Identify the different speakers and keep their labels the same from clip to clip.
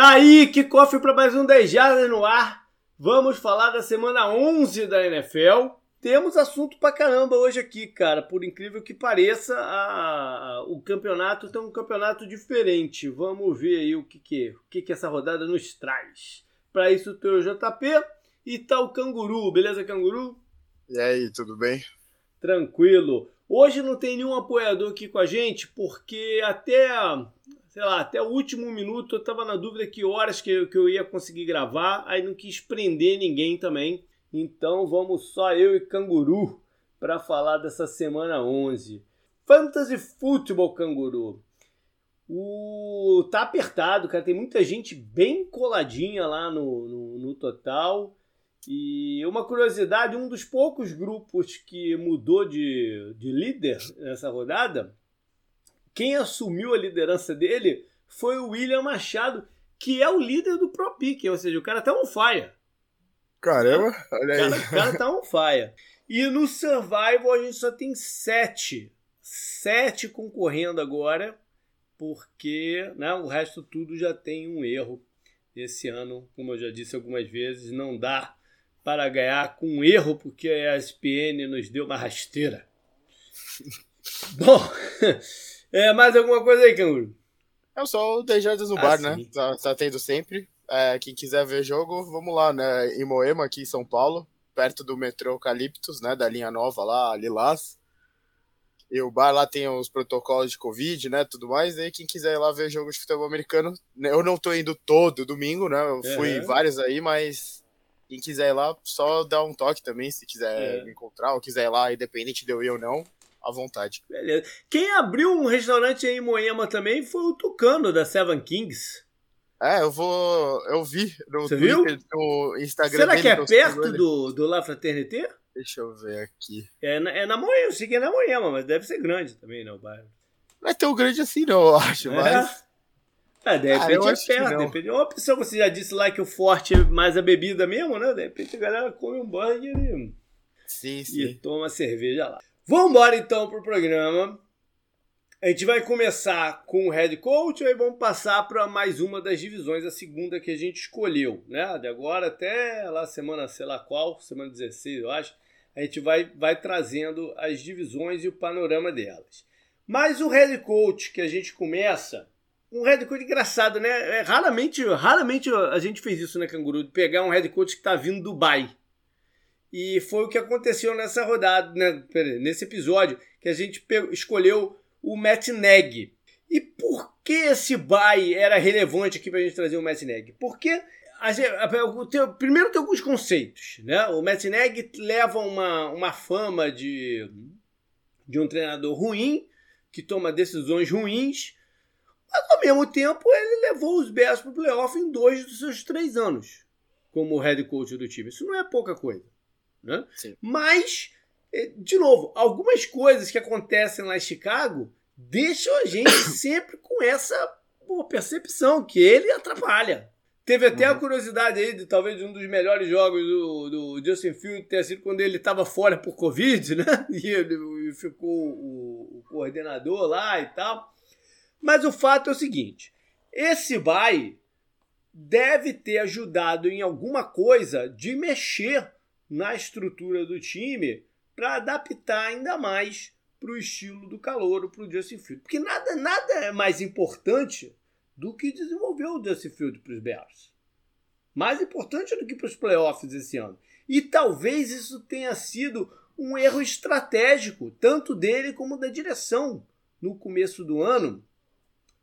Speaker 1: Tá aí, que cofre para mais um 10 Jardas no ar. Vamos falar da semana 11 da NFL. Temos assunto pra caramba hoje aqui, cara. Por incrível que pareça, a, a, o campeonato tem um campeonato diferente. Vamos ver aí o que, que, o que, que essa rodada nos traz. Para isso, tem o JP e tá o Canguru. Beleza, Canguru?
Speaker 2: E aí, tudo bem?
Speaker 1: Tranquilo. Hoje não tem nenhum apoiador aqui com a gente, porque até sei lá, até o último minuto eu tava na dúvida que horas que eu, que eu ia conseguir gravar, aí não quis prender ninguém também. Então vamos só eu e Canguru para falar dessa semana 11. Fantasy Football Canguru. O tá apertado, cara, tem muita gente bem coladinha lá no, no, no total. E uma curiosidade, um dos poucos grupos que mudou de, de líder nessa rodada quem assumiu a liderança dele foi o William Machado, que é o líder do Pro Pick, ou seja, o cara tá on fire.
Speaker 2: Caramba, olha aí.
Speaker 1: O cara, o cara tá on fire. E no Survival a gente só tem sete. Sete concorrendo agora, porque né, o resto tudo já tem um erro. Esse ano, como eu já disse algumas vezes, não dá para ganhar com um erro, porque a ESPN nos deu uma rasteira. Bom, é, mais alguma coisa aí, Canguru?
Speaker 2: É só o 10 Jardas no ah, bar, né? sim. né? Tá, tá, tendo sempre. É, quem quiser ver jogo, vamos lá, né? Em Moema, aqui em São Paulo, perto do metrô Eucaliptus, né? Da linha nova lá, Lilás. E o bar lá tem os protocolos de Covid, né? Tudo mais. E aí, quem quiser ir lá ver jogo de futebol americano, né, eu não tô indo todo domingo, né? Eu fui vários aí, mas quem quiser ir lá, só dá um toque também, se quiser é. me encontrar, ou quiser ir lá, independente de eu ir ou não à vontade.
Speaker 1: Beleza. Quem abriu um restaurante aí em Moema também foi o Tucano, da Seven Kings.
Speaker 2: É, eu vou. Eu vi
Speaker 1: no, Você viu?
Speaker 2: no Instagram.
Speaker 1: Será dele, que é perto do, do La Fraternité?
Speaker 2: Deixa eu ver aqui.
Speaker 1: É na, é na Moema, eu sei que é na Moema, mas deve ser grande também, né, o bairro.
Speaker 2: Não é tão grande assim, não, eu acho, é. mas.
Speaker 1: É, de repente ah, é perto, de repente. Uma opção, você já disse lá que o forte é mais a bebida mesmo, né? De repente a galera come um burger e,
Speaker 2: sim, sim.
Speaker 1: e toma cerveja lá. Vamos embora então pro programa. A gente vai começar com o head coach, aí vamos passar para mais uma das divisões, a segunda que a gente escolheu, né? De agora até lá semana, sei lá qual, semana 16, eu acho, a gente vai, vai trazendo as divisões e o panorama delas. Mas o head coach que a gente começa, um head coach engraçado, né? É, raramente, raramente a gente fez isso, né, Canguru? De pegar um head coach que está vindo do Dubai e foi o que aconteceu nessa rodada, né, nesse episódio, que a gente escolheu o Matt Neg. E por que esse bye era relevante aqui para a gente trazer o Matt Neg? Porque primeiro tem alguns conceitos. Né? O Matt Neg leva uma, uma fama de, de um treinador ruim, que toma decisões ruins, mas ao mesmo tempo ele levou os Bears para o playoff em dois dos seus três anos como head coach do time. Isso não é pouca coisa. Né? Mas, eh, de novo, algumas coisas que acontecem lá em Chicago deixam a gente sempre com essa pô, percepção que ele atrapalha. Teve até uhum. a curiosidade aí de talvez um dos melhores jogos do, do Justin Field ter sido quando ele estava fora por Covid, né? E ele ficou o, o, coordenador lá e tal. Mas o fato é o seguinte: esse bye deve ter ajudado em alguma coisa de mexer na estrutura do time para adaptar ainda mais para o estilo do calor, para o Justin Field. Porque nada, nada é mais importante do que desenvolver o Justin Field para os Bears. Mais importante do que para os playoffs esse ano. E talvez isso tenha sido um erro estratégico, tanto dele como da direção, no começo do ano.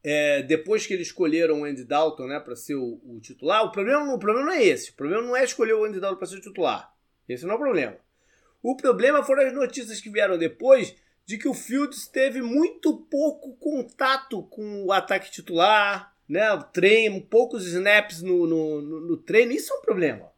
Speaker 1: É, depois que eles escolheram o Andy Dalton né, para ser o, o, titular, o problema, o problema não é esse. O problema não é escolher o Andy Dalton para ser o titular. Esse não é o problema. O problema foram as notícias que vieram depois de que o Fields teve muito pouco contato com o ataque titular, né? O treino, poucos snaps no, no, no, no treino. Isso é um problema.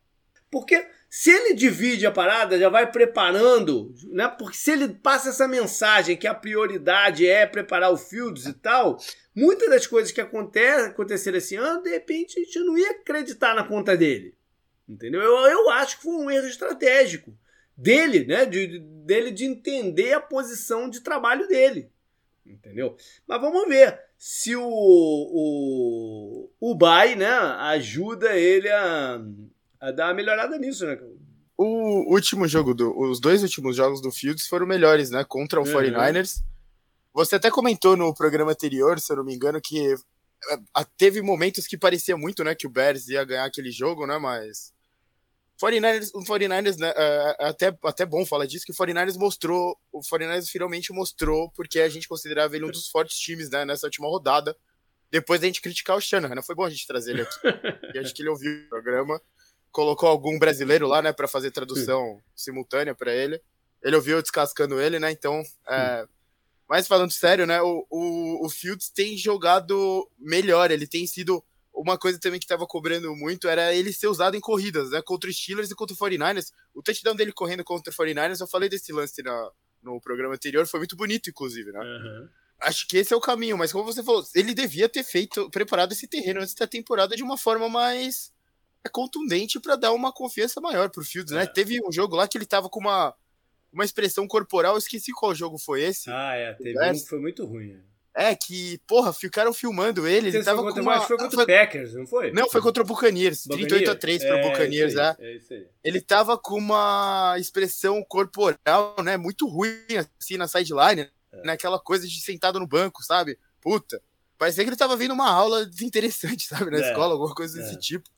Speaker 1: Porque se ele divide a parada, já vai preparando, né? Porque se ele passa essa mensagem que a prioridade é preparar o Fields e tal, muitas das coisas que aconteceram esse ano, de repente a gente não ia acreditar na conta dele. Entendeu? Eu, eu acho que foi um erro estratégico dele, né? De, dele de entender a posição de trabalho dele. Entendeu? Mas vamos ver se o, o, o Bay, né, ajuda ele a, a dar uma melhorada nisso, né?
Speaker 2: O último jogo, do, os dois últimos jogos do Fields foram melhores, né? Contra o uhum. 49ers. Você até comentou no programa anterior, se eu não me engano, que é, teve momentos que parecia muito, né, que o Bears ia ganhar aquele jogo, né, mas 49ers, o 49ers né, é, é até, até bom falar disso, que o 49ers mostrou, o 49ers finalmente mostrou porque a gente considerava ele um dos fortes times, né, nessa última rodada, depois da gente criticar o Shanahan, né, foi bom a gente trazer ele aqui, acho que ele ouviu o programa, colocou algum brasileiro lá, né, para fazer tradução simultânea para ele, ele ouviu descascando ele, né, então, é, mas falando sério, né, o, o, o Fields tem jogado melhor, ele tem sido. Uma coisa também que estava cobrando muito era ele ser usado em corridas, né? Contra os Steelers e contra o 49ers. O touchdown dele correndo contra o 49ers, eu falei desse lance na, no programa anterior, foi muito bonito, inclusive, né? Uhum. Acho que esse é o caminho, mas como você falou, ele devia ter feito, preparado esse terreno antes da temporada de uma forma mais contundente para dar uma confiança maior pro Fields, né? É. Teve um jogo lá que ele tava com uma uma expressão corporal, eu esqueci qual jogo foi esse.
Speaker 1: Ah, é, teve um que foi muito ruim.
Speaker 2: É, que, porra, ficaram filmando ele. Ele tava
Speaker 1: contra,
Speaker 2: com uma...
Speaker 1: foi contra o Packers, não foi?
Speaker 2: Não, foi contra o Buccaneers. 38 a 3 para o Buccaneers, é.
Speaker 1: é isso aí.
Speaker 2: Ele tava com uma expressão corporal, né, muito ruim, assim, na sideline, é. né, aquela coisa de sentado no banco, sabe? Puta. Parecia que ele tava vendo uma aula interessante, sabe, na é. escola, alguma coisa desse é. tipo.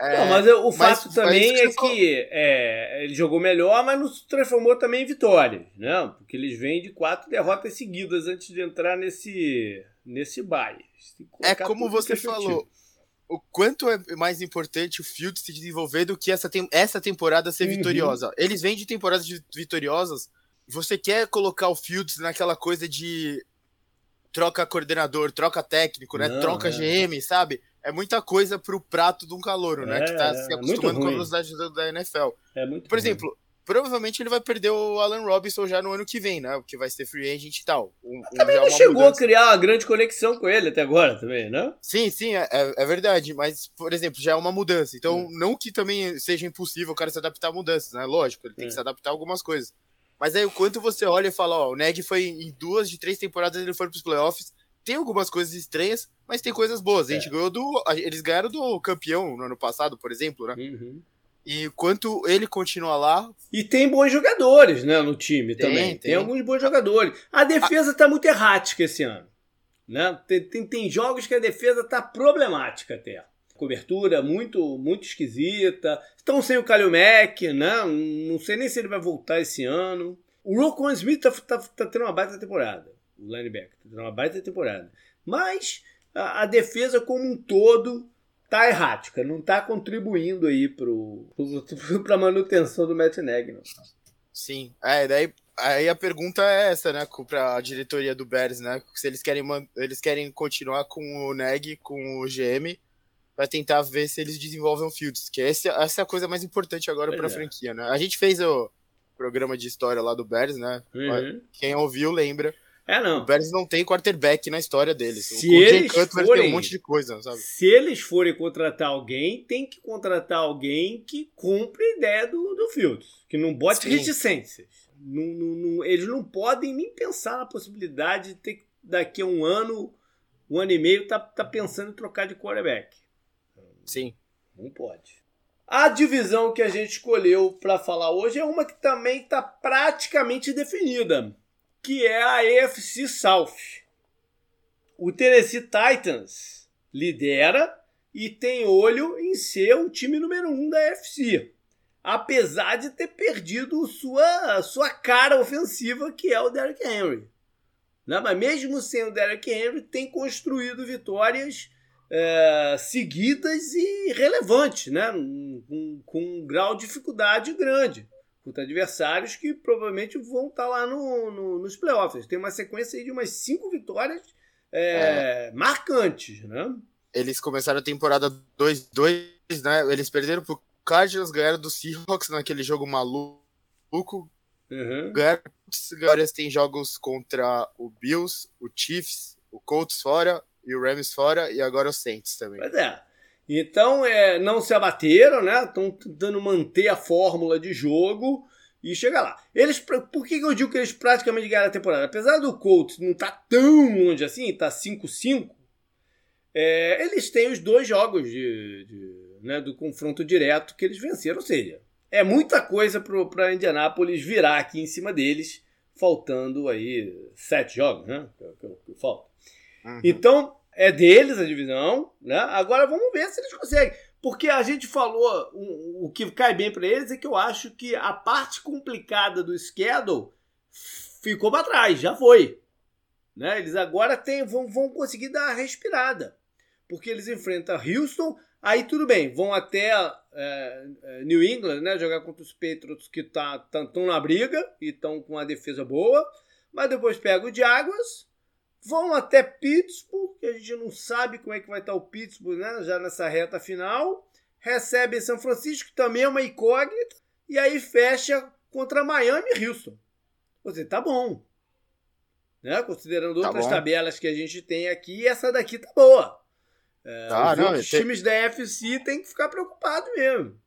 Speaker 1: É, não, mas o fato mas, também mas é que é, ele jogou melhor, mas não se transformou também em vitória, né? Porque eles vêm de quatro derrotas seguidas antes de entrar nesse nesse baile.
Speaker 2: É como você falou, o quanto é mais importante o Field se desenvolver do que essa, tem, essa temporada ser uhum. vitoriosa. Eles vêm de temporadas vitoriosas, você quer colocar o Fields naquela coisa de troca coordenador, troca técnico, né? Não, troca é. GM, sabe? É muita coisa pro prato de um calouro, né? que tá é, se acostumando com a velocidade da NFL.
Speaker 1: É muito
Speaker 2: Por ruim. exemplo, provavelmente ele vai perder o Alan Robinson já no ano que vem, né? Porque vai ser free agent e tal.
Speaker 1: Um, também não chegou mudança. a criar uma grande conexão com ele até agora também, né?
Speaker 2: Sim, sim, é, é, é verdade. Mas, por exemplo, já é uma mudança. Então, hum. não que também seja impossível o cara se adaptar a mudanças, né? Lógico, ele tem que se adaptar a algumas coisas. Mas aí, o quanto você olha e fala, ó, o Neg foi em duas de três temporadas ele foi pros playoffs, tem algumas coisas estranhas, mas tem coisas boas. A gente é. ganhou do. Eles ganharam do campeão no ano passado, por exemplo, né? Uhum. E quanto ele continua lá.
Speaker 1: E tem bons jogadores, né, no time tem, também. Tem. tem. alguns bons jogadores. A defesa a... tá muito errática esse ano. Né? Tem, tem, tem jogos que a defesa tá problemática até. Cobertura muito muito esquisita. Estão sem o Kalil Mack, né? Não sei nem se ele vai voltar esse ano. O Rocco Smith tá, tá, tá tendo uma baita temporada o linebacker. Tá uma baita temporada. Mas a, a, defesa como um todo tá errática, não tá contribuindo aí pro, pro, pra manutenção do Matt Nagy. Não.
Speaker 2: Sim, é, daí aí a pergunta é essa, né, para a diretoria do Bears, né, se eles querem eles querem continuar com o Neg, com o GM, para tentar ver se eles desenvolvem o Fields, que esse, essa é a coisa mais importante agora para a é. franquia, né? A gente fez o programa de história lá do Bears, né? Uhum. Quem ouviu lembra.
Speaker 1: É, não.
Speaker 2: O Bears não tem quarterback na história deles.
Speaker 1: Se o eles Cutler forem,
Speaker 2: tem um monte de coisa, sabe?
Speaker 1: Se eles forem contratar alguém, tem que contratar alguém que cumpra a ideia do, do Fields. Que não bote Sim. reticências. Não, não, não, eles não podem nem pensar na possibilidade de ter daqui a um ano, um ano e meio, tá, tá pensando em trocar de quarterback.
Speaker 2: Sim.
Speaker 1: Não pode. A divisão que a gente escolheu para falar hoje é uma que também está praticamente definida que é a AFC South. O Tennessee Titans lidera e tem olho em ser o time número um da AFC, apesar de ter perdido sua, sua cara ofensiva, que é o Derrick Henry. Né? Mas mesmo sem o Derrick Henry, tem construído vitórias é, seguidas e relevantes, né? com, com um grau de dificuldade grande contra adversários que provavelmente vão estar tá lá no, no, nos playoffs. Tem uma sequência aí de umas cinco vitórias é, é. marcantes, né?
Speaker 2: Eles começaram a temporada 2-2, né? Eles perderam pro Cardinals, ganharam do Seahawks naquele jogo maluco. Uhum. Ganharam, agora têm jogos contra o Bills, o Chiefs, o Colts fora e o Rams fora e agora o Saints também.
Speaker 1: Pois é. Então, é, não se abateram, né? Estão tentando manter a fórmula de jogo e chegar lá. Eles, por que eu digo que eles praticamente ganharam a temporada? Apesar do Colts não estar tá tão longe assim, tá 5-5, é, eles têm os dois jogos de, de né, do confronto direto que eles venceram. Ou seja, é muita coisa para Indianápolis virar aqui em cima deles, faltando aí sete jogos, né? Que, que, que falta. Uhum. Então, é deles a divisão, né? Agora vamos ver se eles conseguem. Porque a gente falou, o, que cai bem para eles é que eu acho que a parte complicada do schedule ficou para trás, já foi. Né? Eles agora tem, vão, vão conseguir dar a respirada. Porque eles enfrentam Houston, aí tudo bem, vão até é, é New England, né? Jogar contra os Patriots que estão tá, na briga e estão com uma defesa boa. Mas depois pega o Jaguars, Vão até Pittsburgh, que a gente não sabe como é que vai estar o Pittsburgh, né? Já nessa reta final. Recebe São Francisco, que também é uma incógnita. E aí fecha contra Miami e Houston. Ou seja, tá bom. Né? Considerando tá outras bom. tabelas que a gente tem aqui, essa daqui tá boa. É, ah, os não, tem... times da FC tem que ficar preocupado mesmo.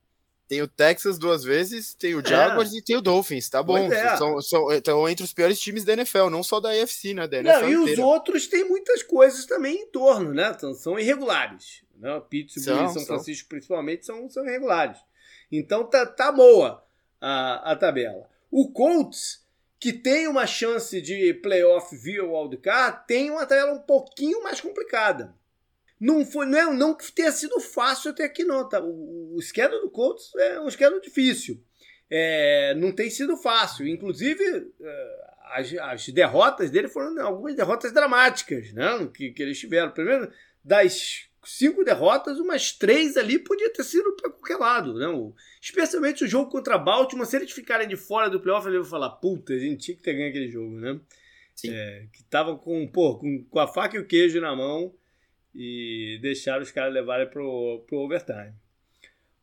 Speaker 2: Tem o Texas duas vezes, tem o é. Jaguars é. e tem o Dolphins, tá bom. É. São, são, estão entre os piores times da NFL, não só da AFC, né? Da NFL
Speaker 1: não, e inteira. os outros têm muitas coisas também em torno, né? Então, são irregulares. Né? Pittsburgh são, e São Francisco, principalmente, são, são irregulares. Então tá, tá boa a, a tabela. O Colts, que tem uma chance de playoff via wildcard, tem uma tabela um pouquinho mais complicada. Não foi, não, é, não que tenha sido fácil até aqui, não. Tá? O, o schedule do Colts é um schedule difícil. É, não tem sido fácil. Inclusive, é, as, as, derrotas dele foram algumas derrotas dramáticas, né? Que, que eles tiveram. Primeiro, das cinco derrotas, umas três ali podia ter sido para qualquer lado, né? especialmente o jogo contra Baltimore, se eles ficarem de fora do playoff, ele vai falar, puta, a gente tinha que ter ganho aquele jogo, né? É, que tava com, pô, com, com a faca e o queijo na mão e deixaram os caras levarem pro, pro overtime.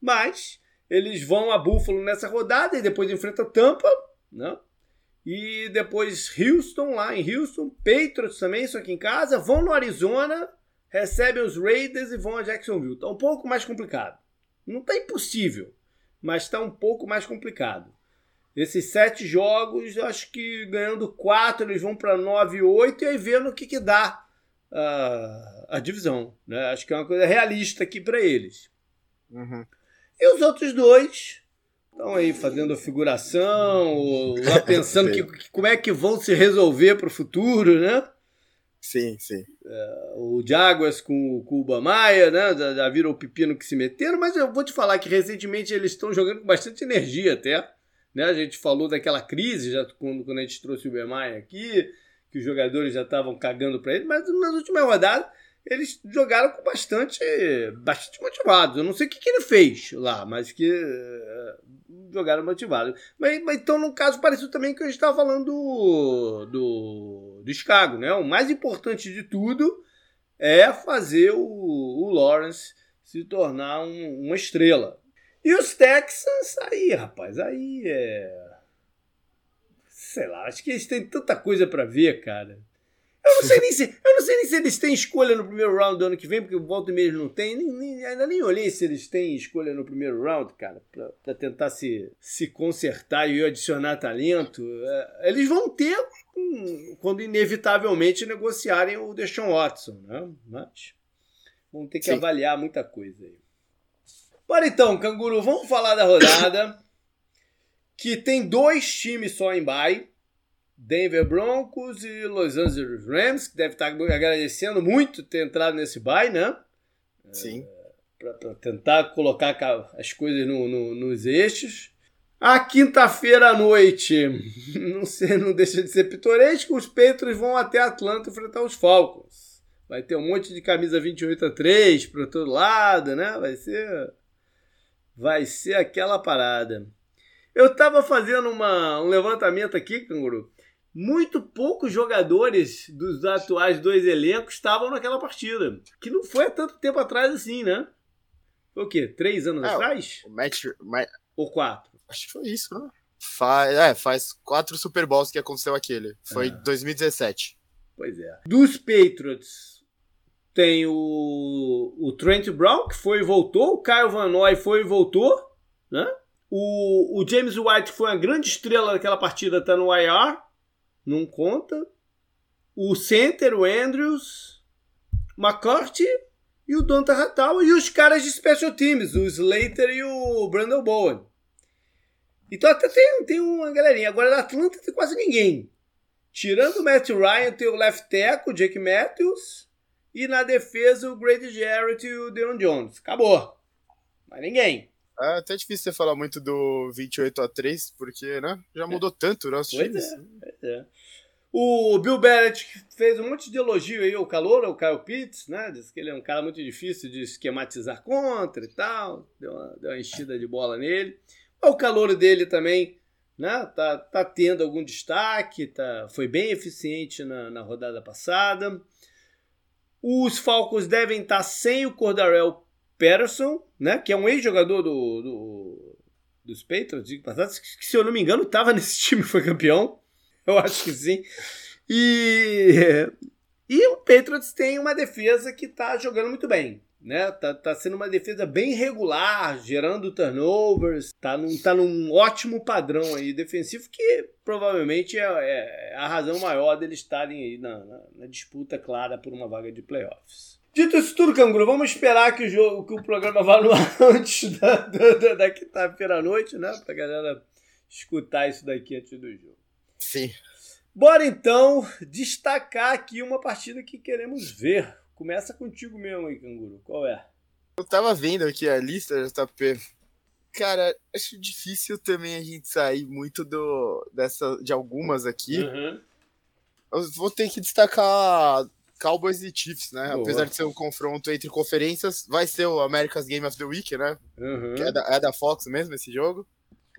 Speaker 1: Mas eles vão a Buffalo nessa rodada e depois enfrentam Tampa, né? E depois Houston, lá em Houston, Patriots também, só que em casa, vão no Arizona, recebem os Raiders e vão a Jacksonville. Tá um pouco mais complicado. Não tá impossível, mas tá um pouco mais complicado. Esses sete jogos, acho que ganhando quatro, eles vão para 9 e 8 e aí vendo o que, que dá a, a divisão. Né? Acho que é uma coisa realista aqui para eles. Uhum. E os outros dois estão aí fazendo a figuração, ou lá pensando que, que, como é que vão se resolver para o futuro, né?
Speaker 2: Sim, sim.
Speaker 1: É, o Jaguars com, com o Bamaia, né? Já, já viram o pepino que se meteram, mas eu vou te falar que recentemente eles estão jogando com bastante energia até. Né? A gente falou daquela crise já quando, quando a gente trouxe o Bamaia aqui que os jogadores já estavam cagando para ele, mas nas últimas rodadas eles jogaram com bastante, bastante motivados. Eu não sei o que, que ele fez lá, mas que uh, jogaram motivados. Mas, mas, então, no caso, pareceu também que a gente estava falando do, do, do Chicago, né? O mais importante de tudo é fazer o, o Lawrence se tornar um, uma estrela. E os Texans, aí, rapaz, aí é sei lá, acho que eles têm tanta coisa para ver, cara. Eu não sei nem se, eu não sei nem se eles têm escolha no primeiro round do ano que vem, porque o volta e meio não tem. Nem, nem, ainda nem olhei se eles têm escolha no primeiro round, cara, pra, pra tentar se, se consertar e adicionar talento. É, eles vão ter um, quando inevitavelmente negociarem o Deshaun Watson, né? Mas vão ter que Sim. avaliar muita coisa aí. Bora então, Canguru, vamos falar da rodada que tem dois times só em bye, Denver Broncos e Los Angeles Rams, que deve estar agradecendo muito ter entrado nesse bye, né?
Speaker 2: Sim.
Speaker 1: É, Para tentar colocar as coisas no, no, nos eixos. A quinta-feira à noite, não, sei, não deixa de ser pitoresco, os Patriots vão até Atlanta enfrentar os Falcons. Vai ter um monte de camisa 28 a 3 para todo lado, né? Vai ser vai ser aquela parada. Eu estava fazendo uma, um levantamento aqui, Canguru. Muito poucos jogadores dos atuais dois elencos estavam naquela partida. Que não foi há tanto tempo atrás assim, né? Foi o quê? Três anos é, atrás?
Speaker 2: O match,
Speaker 1: Ou quatro?
Speaker 2: Acho que foi isso, né? Faz, é, faz quatro Super Bowls que aconteceu aquele. Foi é. 2017.
Speaker 1: Pois é. Dos Patriots, tem o, o Trent Brown, que foi e voltou. O Kyle Van Noy foi e voltou, né? O, o James White foi uma grande estrela daquela partida, tá no IR, não conta. O center, o Andrews, McCarthy e o Donta Ratal e os caras de special teams, o Slater e o Brandon Bowen. Então até tem, tem uma galerinha. Agora na Atlanta tem quase ninguém. Tirando o Matt Ryan, tem o left o Jake Matthews. E na defesa, o Grady Jarrett e o Deon Jones. Acabou. Mais ninguém.
Speaker 2: É até difícil você falar muito do 28 a 3 porque, né? Já mudou é. tanto, né? Os
Speaker 1: pois times. É, pois é. O Bill Barrett fez um monte de elogio aí ao calor, o Kyle Pitts, né? Diz que ele é um cara muito difícil de esquematizar contra e tal. Deu uma, deu uma enchida de bola nele. O calor dele também né? Tá, tá tendo algum destaque, tá, foi bem eficiente na, na rodada passada. Os Falcons devem estar tá sem o Cordarel Patterson, né? Que é um ex-jogador do, do, dos Patriots, que se eu não me engano estava nesse time foi campeão. Eu acho que sim. E, e o Patriots tem uma defesa que está jogando muito bem né? Tá, tá sendo uma defesa bem regular, gerando turnovers, tá num, tá num ótimo padrão aí defensivo que provavelmente é, é a razão maior deles estarem aí na, na, na, disputa clara por uma vaga de playoffs. Dito isso tudo, Canguru, vamos esperar que o jogo, que o programa vá no ar antes da, da, da quinta-feira à noite, né? Pra galera escutar isso daqui antes do jogo.
Speaker 2: Sim.
Speaker 1: Bora então destacar aqui uma partida que queremos ver. Começa contigo mesmo aí, canguru. Qual é?
Speaker 2: Eu tava vendo aqui a lista, JP. Cara, acho difícil também a gente sair muito do, dessa, de algumas aqui. Uhum. Eu vou ter que destacar Cowboys e Chiefs, né? Boa. Apesar de ser um confronto entre conferências, vai ser o America's Game of the Week, né? Uhum. É, da, é, da, Fox mesmo esse jogo.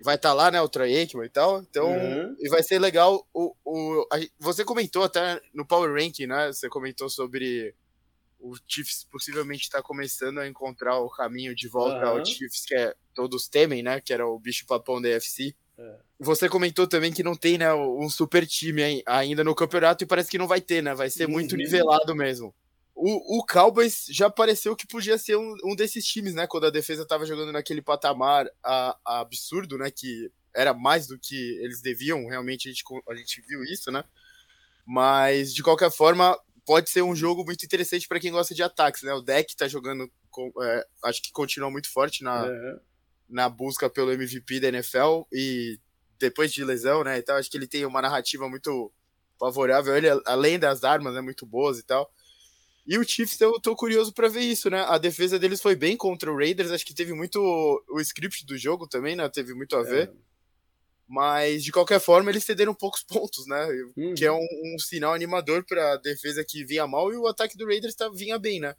Speaker 2: Vai estar tá lá, né? O Troy Aikman e tal. Então, uhum. e vai ser legal. O, o, a, você comentou até no Power Ranking, né? Você comentou sobre o Chiefs possivelmente está começando a encontrar o caminho de volta uhum. ao Chiefs que é, todos temem, né? Que era o bicho papão da UFC. É. Você comentou também que não tem né, um super time ainda no campeonato e parece que não vai ter, né? Vai ser uhum. muito nivelado mesmo. O, o Cowboys já pareceu que podia ser um, um desses times, né? Quando a defesa estava jogando naquele patamar a, a absurdo, né? Que era mais do que eles deviam, realmente a gente, a gente viu isso, né? Mas, de qualquer forma, pode ser um jogo muito interessante para quem gosta de ataques, né? O deck tá jogando, com, é, acho que continua muito forte na, na busca pelo MVP da NFL e depois de lesão, né? Então acho que ele tem uma narrativa muito favorável, ele além das armas, né, muito boas e tal. E o Chiefs, eu tô curioso para ver isso, né? A defesa deles foi bem contra o Raiders, acho que teve muito o script do jogo também, né? Teve muito a ver. É. Mas, de qualquer forma, eles cederam poucos pontos, né? Uhum. Que é um, um sinal animador para a defesa que vinha mal e o ataque do Raiders tá, vinha bem, né?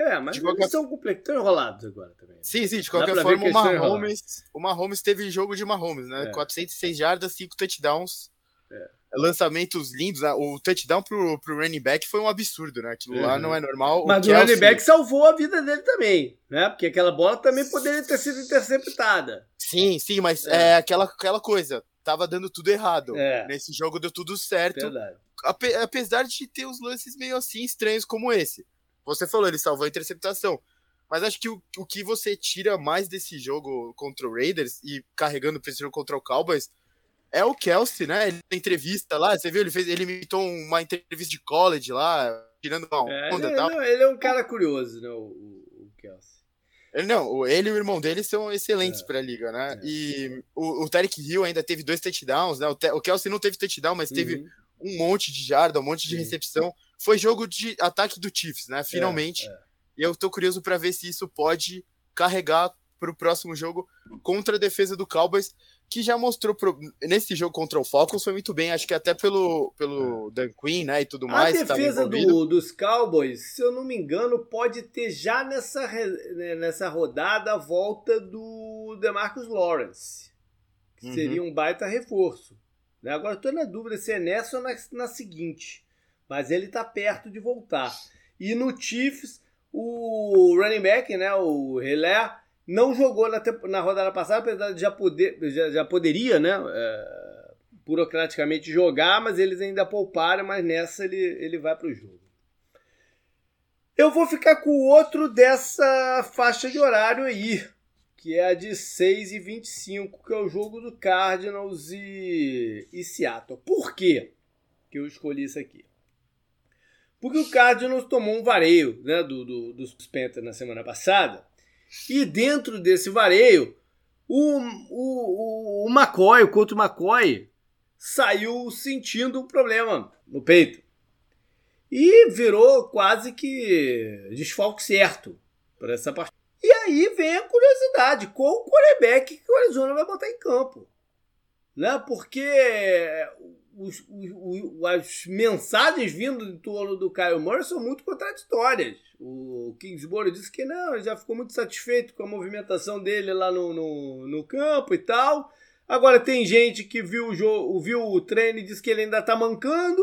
Speaker 1: É, mas de qualquer... eles enrolados agora também. Né?
Speaker 2: Sim, sim, de qualquer forma, o Mahomes, o Mahomes teve jogo de Mahomes, né? É. 406 jardas, 5 touchdowns. É. Lançamentos lindos, né? O touchdown pro, pro running back foi um absurdo, né? Aquilo uhum. lá não é normal.
Speaker 1: Mas o, o running back salvou a vida dele também, né? Porque aquela bola também poderia ter sido interceptada.
Speaker 2: Sim, sim, mas é, é aquela, aquela coisa. Tava dando tudo errado. É. Nesse jogo deu tudo certo. Verdade. Apesar de ter os lances meio assim estranhos como esse. Você falou, ele salvou a interceptação. Mas acho que o, o que você tira mais desse jogo contra o Raiders e carregando para esse jogo contra o Cowboys é o Kelsey, né? Ele entrevista lá, você viu? Ele fez, ele imitou uma entrevista de college lá, tirando uma
Speaker 1: é, onda é, e tal. Não, ele é um cara curioso, né? O, o, Kelsey.
Speaker 2: Ele, não, ele e o irmão dele são excelentes é, para a liga, né? É. E o, o Tarek Hill ainda teve dois touchdowns, né? O, o Kelsey não teve touchdown, mas uhum. teve um monte de jarda, um monte de recepção. Foi jogo de ataque do Chiefs, né? Finalmente. É, é. E eu tô curioso para ver se isso pode carregar para o próximo jogo contra a defesa do Cowboys que já mostrou pro, nesse jogo contra o Falcons foi muito bem, acho que até pelo, pelo é. Dan Quinn, né, e tudo mais.
Speaker 1: A defesa do, dos Cowboys, se eu não me engano, pode ter já nessa, né, nessa rodada a volta do DeMarcus Lawrence, que uhum. seria um baita reforço. Né? Agora estou na dúvida se é nessa ou na, na seguinte, mas ele está perto de voltar. E no Chiefs, o running back, né, o Hilaire, não jogou na, na rodada passada, apesar de já, poder, já, já poderia, né? É, burocraticamente jogar, mas eles ainda pouparam, mas nessa ele, ele vai para o jogo. Eu vou ficar com o outro dessa faixa de horário aí, que é a de 6 e 25, que é o jogo do Cardinals e, e Seattle. Por quê que eu escolhi isso aqui? Porque o Cardinals tomou um vareio né, do, do, dos Panthers na semana passada, e dentro desse vareio, o, o, o, McCoy, o Couto McCoy, saiu sentindo um problema no peito. E virou quase que desfalque certo para essa partida. E aí vem a curiosidade: qual o quarterback que o Arizona vai botar em campo? Né? Porque os, os, as mensagens vindo em torno do Kyle Murray são muito contraditórias. O Kingsborough disse que não, ele já ficou muito satisfeito com a movimentação dele lá no, no, no campo e tal. Agora tem gente que viu o, jogo, viu o treino e disse que ele ainda está mancando.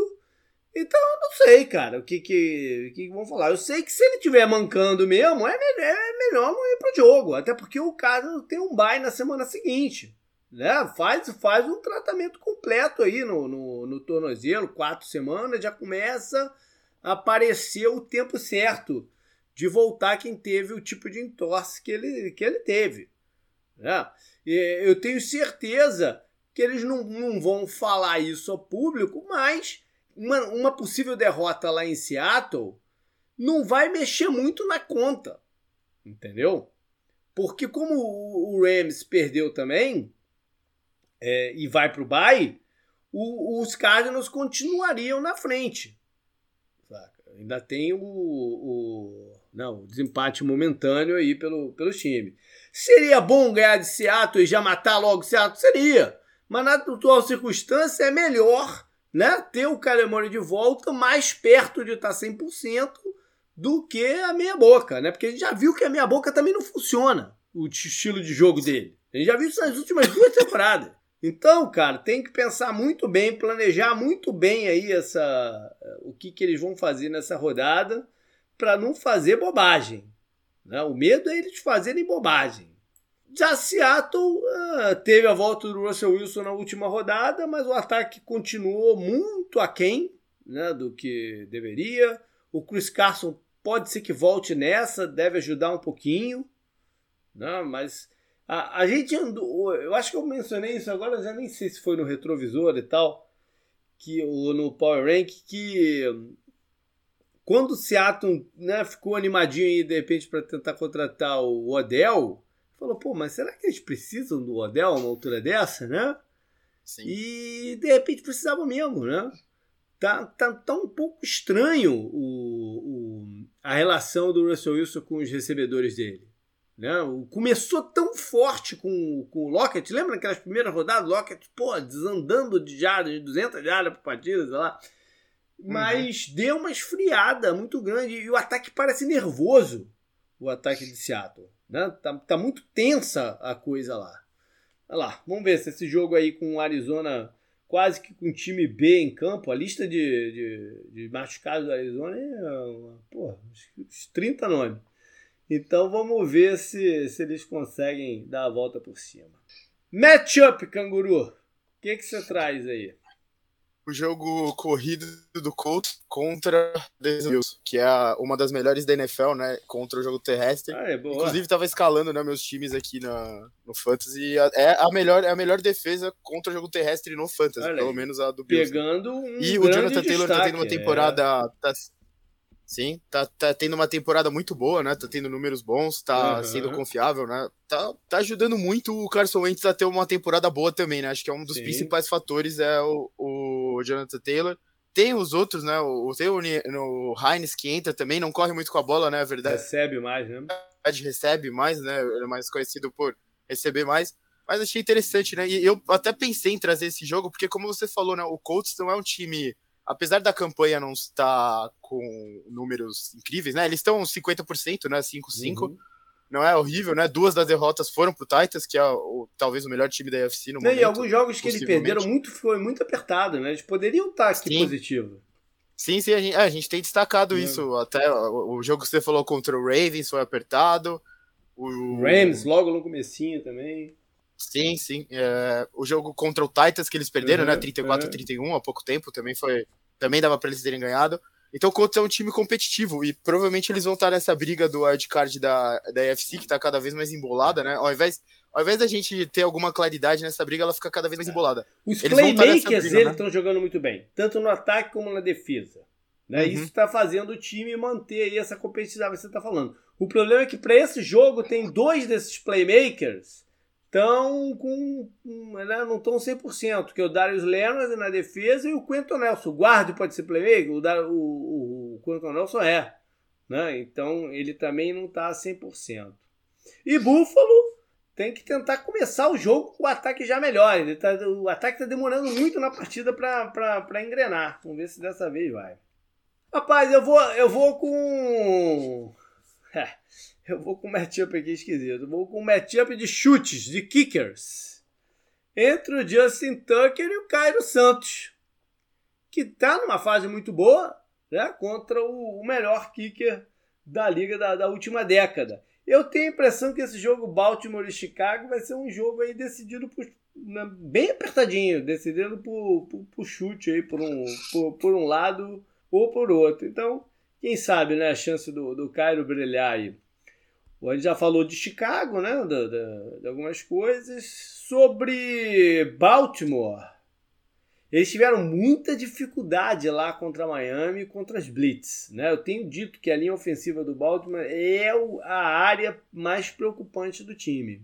Speaker 1: Então, não sei, cara, o que que, que vão falar. Eu sei que se ele tiver mancando mesmo, é melhor, é melhor não ir pro jogo. Até porque o cara tem um bye na semana seguinte. Né? Faz, faz um tratamento completo aí no, no, no tornozelo, quatro semanas, já começa a aparecer o tempo certo de voltar quem teve o tipo de entorse que ele, que ele teve. Né? Eu tenho certeza que eles não, não vão falar isso ao público, mas uma, uma possível derrota lá em Seattle não vai mexer muito na conta. Entendeu? Porque como o Rams perdeu também é, e vai para o bye, os Cardinals continuariam na frente. Saca? Ainda tem o, o, não, o desempate momentâneo aí pelo, pelo time. Seria bom ganhar de Seattle e já matar logo Seattle? Seria. Mas na atual circunstância é melhor né, ter o Calemone de volta mais perto de estar 100% do que a meia boca, né? Porque a gente já viu que a meia boca também não funciona, o estilo de jogo dele. A gente já viu isso nas últimas duas temporadas. Então, cara, tem que pensar muito bem, planejar muito bem aí essa o que, que eles vão fazer nessa rodada para não fazer bobagem. Né? O medo é eles fazerem bobagem. Já Seattle uh, teve a volta do Russell Wilson na última rodada, mas o ataque continuou muito aquém né, do que deveria. O Chris Carson pode ser que volte nessa, deve ajudar um pouquinho. Né, mas a, a gente andou. Eu acho que eu mencionei isso agora, já nem sei se foi no retrovisor e tal, que, ou no Power Rank, que quando o Seattle né, ficou animadinho aí de repente para tentar contratar o Odell falou, pô, mas será que eles precisam do Odell a uma altura dessa, né? Sim. E de repente precisava mesmo, né? Tá, tá, tá um pouco estranho o, o, a relação do Russell Wilson com os recebedores dele. Né? Começou tão forte com, com o Lockett, lembra aquelas primeiras rodadas? Lockett, pô, desandando de jardas, de 200 jardas por partida, sei lá. Mas uhum. deu uma esfriada muito grande e o ataque parece nervoso o ataque de Seattle. Né? Tá, tá muito tensa a coisa lá. Olha lá, vamos ver se esse jogo aí com o Arizona quase que com time B em campo, a lista de, de, de machucados do Arizona é porra, uns 30 nomes. Então vamos ver se, se eles conseguem dar a volta por cima. Matchup, canguru. O que, que você traz aí?
Speaker 2: o jogo corrido do Colts contra Bills, que é uma das melhores da NFL, né? Contra o jogo terrestre. Ah, é Inclusive, estava escalando né, meus times aqui na, no Fantasy. É a melhor, é a melhor defesa contra o jogo terrestre no Fantasy, Olha pelo menos a do Bills.
Speaker 1: Pegando um
Speaker 2: E o Jonathan Taylor está tendo uma temporada. É. Tá, sim, tá, tá tendo uma temporada muito boa, né? Tá tendo números bons, tá uhum. sendo confiável, né? Tá, tá ajudando muito o Carson Wentz a ter uma temporada boa também, né? Acho que é um dos sim. principais fatores é o, o Jonathan Taylor. Tem os outros, né? O, tem o, o Heinz que entra também, não corre muito com a bola, né? A verdade.
Speaker 1: Recebe mais, né?
Speaker 2: Recebe mais, né? Ele é mais conhecido por receber mais. Mas achei interessante, né? E eu até pensei em trazer esse jogo, porque como você falou, né? O Colts não é um time apesar da campanha não estar com números incríveis, né? Eles estão 50%, né? 5-5. Uhum não é horrível, né? Duas das derrotas foram pro Titans, que é o, talvez o melhor time da UFC no momento.
Speaker 1: E alguns jogos que eles perderam muito foi muito apertado, né? Eles poderiam estar aqui sim. positivo.
Speaker 2: Sim, sim, a gente, é, a gente tem destacado é. isso. Até o, o, jogo que você falou contra o Ravens foi apertado.
Speaker 1: O Rams logo no comecinho também.
Speaker 2: Sim, sim. É, o jogo contra o Titans que eles perderam, uhum, né? 34 a uhum. 31 há pouco tempo, também foi. Também dava para eles terem ganhado. Então o Colts é um time competitivo e provavelmente eles vão estar nessa briga do wildcard da, da AFC, que está cada vez mais embolada, né? Ao invés, ao invés da gente ter alguma claridade nessa briga, ela fica cada vez mais embolada.
Speaker 1: Os eles playmakers eles estão né? jogando muito bem, tanto no ataque como na defesa. Né? Uhum. Isso está fazendo o time manter aí essa competitividade que você está falando. O problema é que para esse jogo tem dois desses playmakers estão com. Né, não estão 100%, que é o Darius Leonard na defesa e o Quentin Nelson. O guarda pode ser playmaker, o, o, o, o Quentin Nelson é. Né? Então ele também não está 100%. E Buffalo tem que tentar começar o jogo com o ataque já melhor. Ele tá, o ataque está demorando muito na partida para engrenar. Vamos ver se dessa vez vai. Rapaz, eu vou, eu vou com. Eu vou com um matchup aqui esquisito. Vou com um matchup de chutes, de kickers. Entre o Justin Tucker e o Cairo Santos. Que tá numa fase muito boa, né? Contra o, o melhor kicker da liga da, da, última década. Eu tenho a impressão que esse jogo Baltimore e Chicago vai ser um jogo aí decidido por, né, bem apertadinho, decidido por, por, por chute aí, por um, por, por um lado ou por outro. Então, quem sabe, né, a chance do, do Cairo brilhar aí. A gente já falou de Chicago, né, de, de, de algumas coisas. Sobre Baltimore, eles tiveram muita dificuldade lá contra Miami e contra as Blitz. Né? Eu tenho dito que a linha ofensiva do Baltimore é a área mais preocupante do time.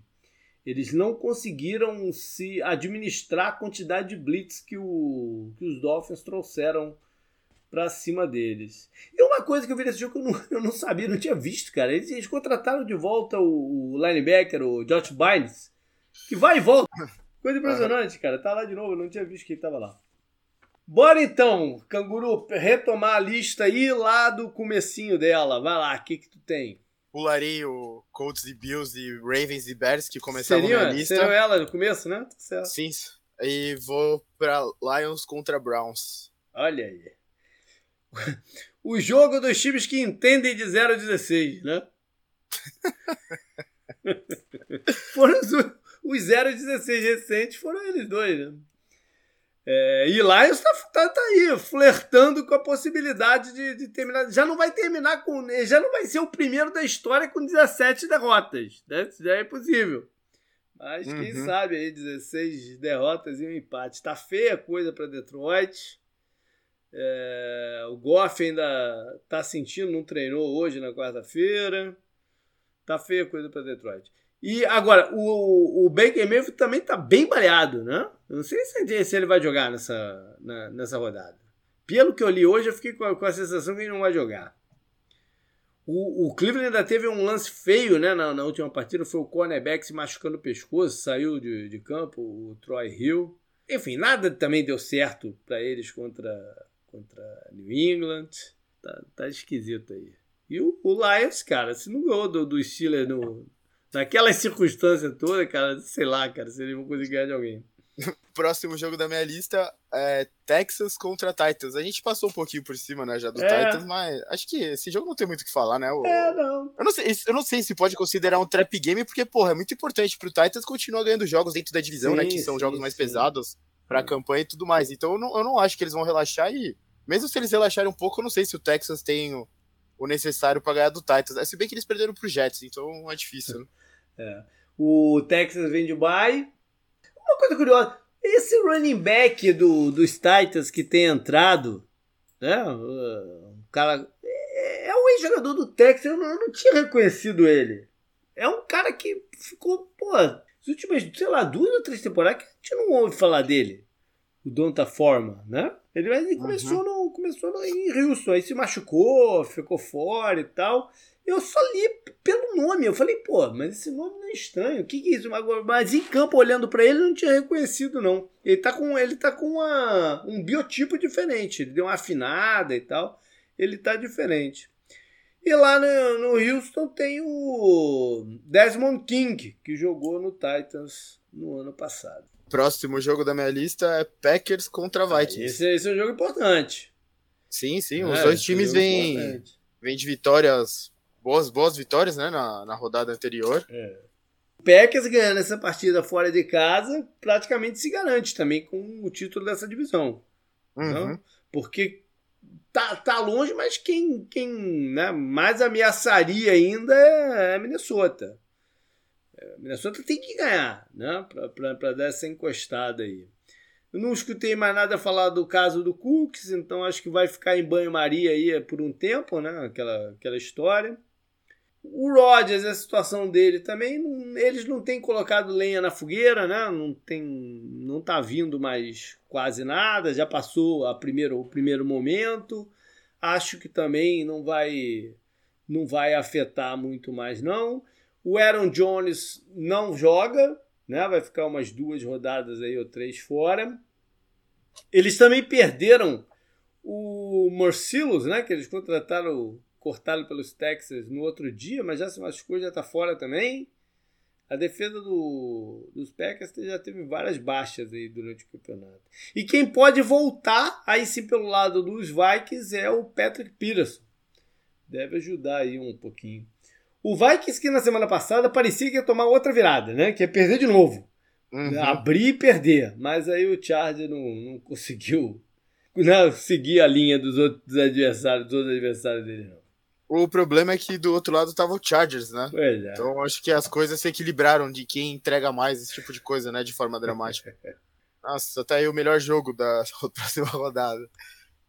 Speaker 1: Eles não conseguiram se administrar a quantidade de blitz que, o, que os Dolphins trouxeram pra cima deles. E uma coisa que eu vi nesse jogo que eu não, eu não sabia, não tinha visto, cara. Eles, eles contrataram de volta o, o linebacker, o Josh Bynes, que vai e volta. Coisa impressionante, cara. Tá lá de novo, eu não tinha visto que ele tava lá. Bora então, Canguru, retomar a lista aí lá do comecinho dela. Vai lá, o que que tu tem?
Speaker 2: Pularei o Colts e Bills e Ravens e Bears que começaram seria, a lista.
Speaker 1: Seria ela no começo, né? Tá
Speaker 2: certo. Sim. E vou pra Lions contra Browns.
Speaker 1: Olha aí. O jogo dos times que entendem de 0 a 16, né? foram os, os 0 a 16 recentes foram eles dois, né? É, e Lions tá, tá, tá, aí, flertando com a possibilidade de, de, terminar. Já não vai terminar com. Já não vai ser o primeiro da história com 17 derrotas. Né? Já é possível. Mas uhum. quem sabe aí, 16 derrotas e um empate. Tá feia a coisa para Detroit. É, o Goff ainda tá sentindo, não treinou hoje na quarta-feira. Tá feia a coisa para Detroit. E agora, o, o Baker Mayfield também tá bem baleado, né? Eu não sei se, se ele vai jogar nessa, na, nessa rodada. Pelo que eu li hoje, eu fiquei com a, com a sensação que ele não vai jogar. O, o, Cleveland ainda teve um lance feio né, na, na, última partida. Foi o cornerback se machucando o pescoço, saiu de, de campo, o Troy Hill. Enfim, nada também deu certo para eles contra contra New England. Tá, tá esquisito aí. E o, o Lions, cara, se não ganhou do, do Steelers no, naquelas circunstâncias todas, cara, sei lá, cara, se eles vão conseguir ganhar de alguém.
Speaker 2: Próximo jogo da minha lista é Texas contra Titans. A gente passou um pouquinho por cima, né, já do é. Titans, mas acho que esse jogo não tem muito o que falar, né? O...
Speaker 1: É, não.
Speaker 2: Eu não, sei, eu não sei se pode considerar um trap game, porque, porra, é muito importante pro Titans continuar ganhando jogos dentro da divisão, né, sim, né? Que são sim, jogos mais sim. pesados pra campanha e tudo mais. Então eu não, eu não acho que eles vão relaxar e mesmo se eles relaxarem um pouco, eu não sei se o Texas tem o, o necessário para ganhar do Titans. É, se bem que eles perderam pro Jets, então é difícil. Né?
Speaker 1: É. O Texas vem de bye. Uma coisa curiosa, esse running back do, dos Titans que tem entrado, né? O cara é, é um ex-jogador do Texas, eu não, eu não, tinha reconhecido ele. É um cara que ficou, pô, as últimas, sei lá, duas ou três temporadas que a gente não ouve falar dele. O Donta Forma, né? Ele, ele começou, uhum. no, começou no, em Houston, aí se machucou, ficou fora e tal. Eu só li pelo nome. Eu falei, pô, mas esse nome não é estranho. O que, que é isso? Mas em campo, olhando para ele, não tinha reconhecido, não. Ele tá com, ele tá com uma, um biotipo diferente. Ele deu uma afinada e tal. Ele tá diferente. E lá no, no Houston tem o Desmond King, que jogou no Titans no ano passado.
Speaker 2: Próximo jogo da minha lista é Packers contra Vikings.
Speaker 1: Esse, esse é um jogo importante.
Speaker 2: Sim, sim. Os é, dois times é vêm, vêm de vitórias, boas, boas vitórias, né, na, na rodada anterior.
Speaker 1: É. O Packers ganhando essa partida fora de casa praticamente se garante também com o título dessa divisão. Uhum. Porque tá, tá longe, mas quem, quem né, mais ameaçaria ainda é, é Minnesota. É, Minnesota tem que ganhar, né? Para dar essa encostada aí. Eu não escutei mais nada falar do caso do Cooks, então acho que vai ficar em banho-maria aí por um tempo, né? Aquela, aquela história. O Rodgers, a situação dele também, eles não têm colocado lenha na fogueira, né? Não tem, não tá vindo mais quase nada, já passou a primeiro, o primeiro momento. Acho que também não vai não vai afetar muito mais não. O Aaron Jones não joga, né? Vai ficar umas duas rodadas aí ou três fora. Eles também perderam o Morcillos, né? Que eles contrataram cortado pelos Texas no outro dia, mas já se machucou, já está fora também. A defesa do, dos Packers já teve várias baixas aí durante o campeonato. E quem pode voltar, aí sim pelo lado dos Vikings, é o Patrick Peterson. Deve ajudar aí um pouquinho. O Vikings que na semana passada parecia que ia tomar outra virada, né? Que ia perder de novo. Uhum. Abrir e perder. Mas aí o Charger não, não conseguiu não, seguir a linha dos outros adversários, dos outros adversários dele, não.
Speaker 2: O problema é que do outro lado tava o Chargers, né?
Speaker 1: É.
Speaker 2: Então acho que as coisas se equilibraram de quem entrega mais esse tipo de coisa, né? De forma dramática. Nossa, tá aí o melhor jogo da próxima rodada.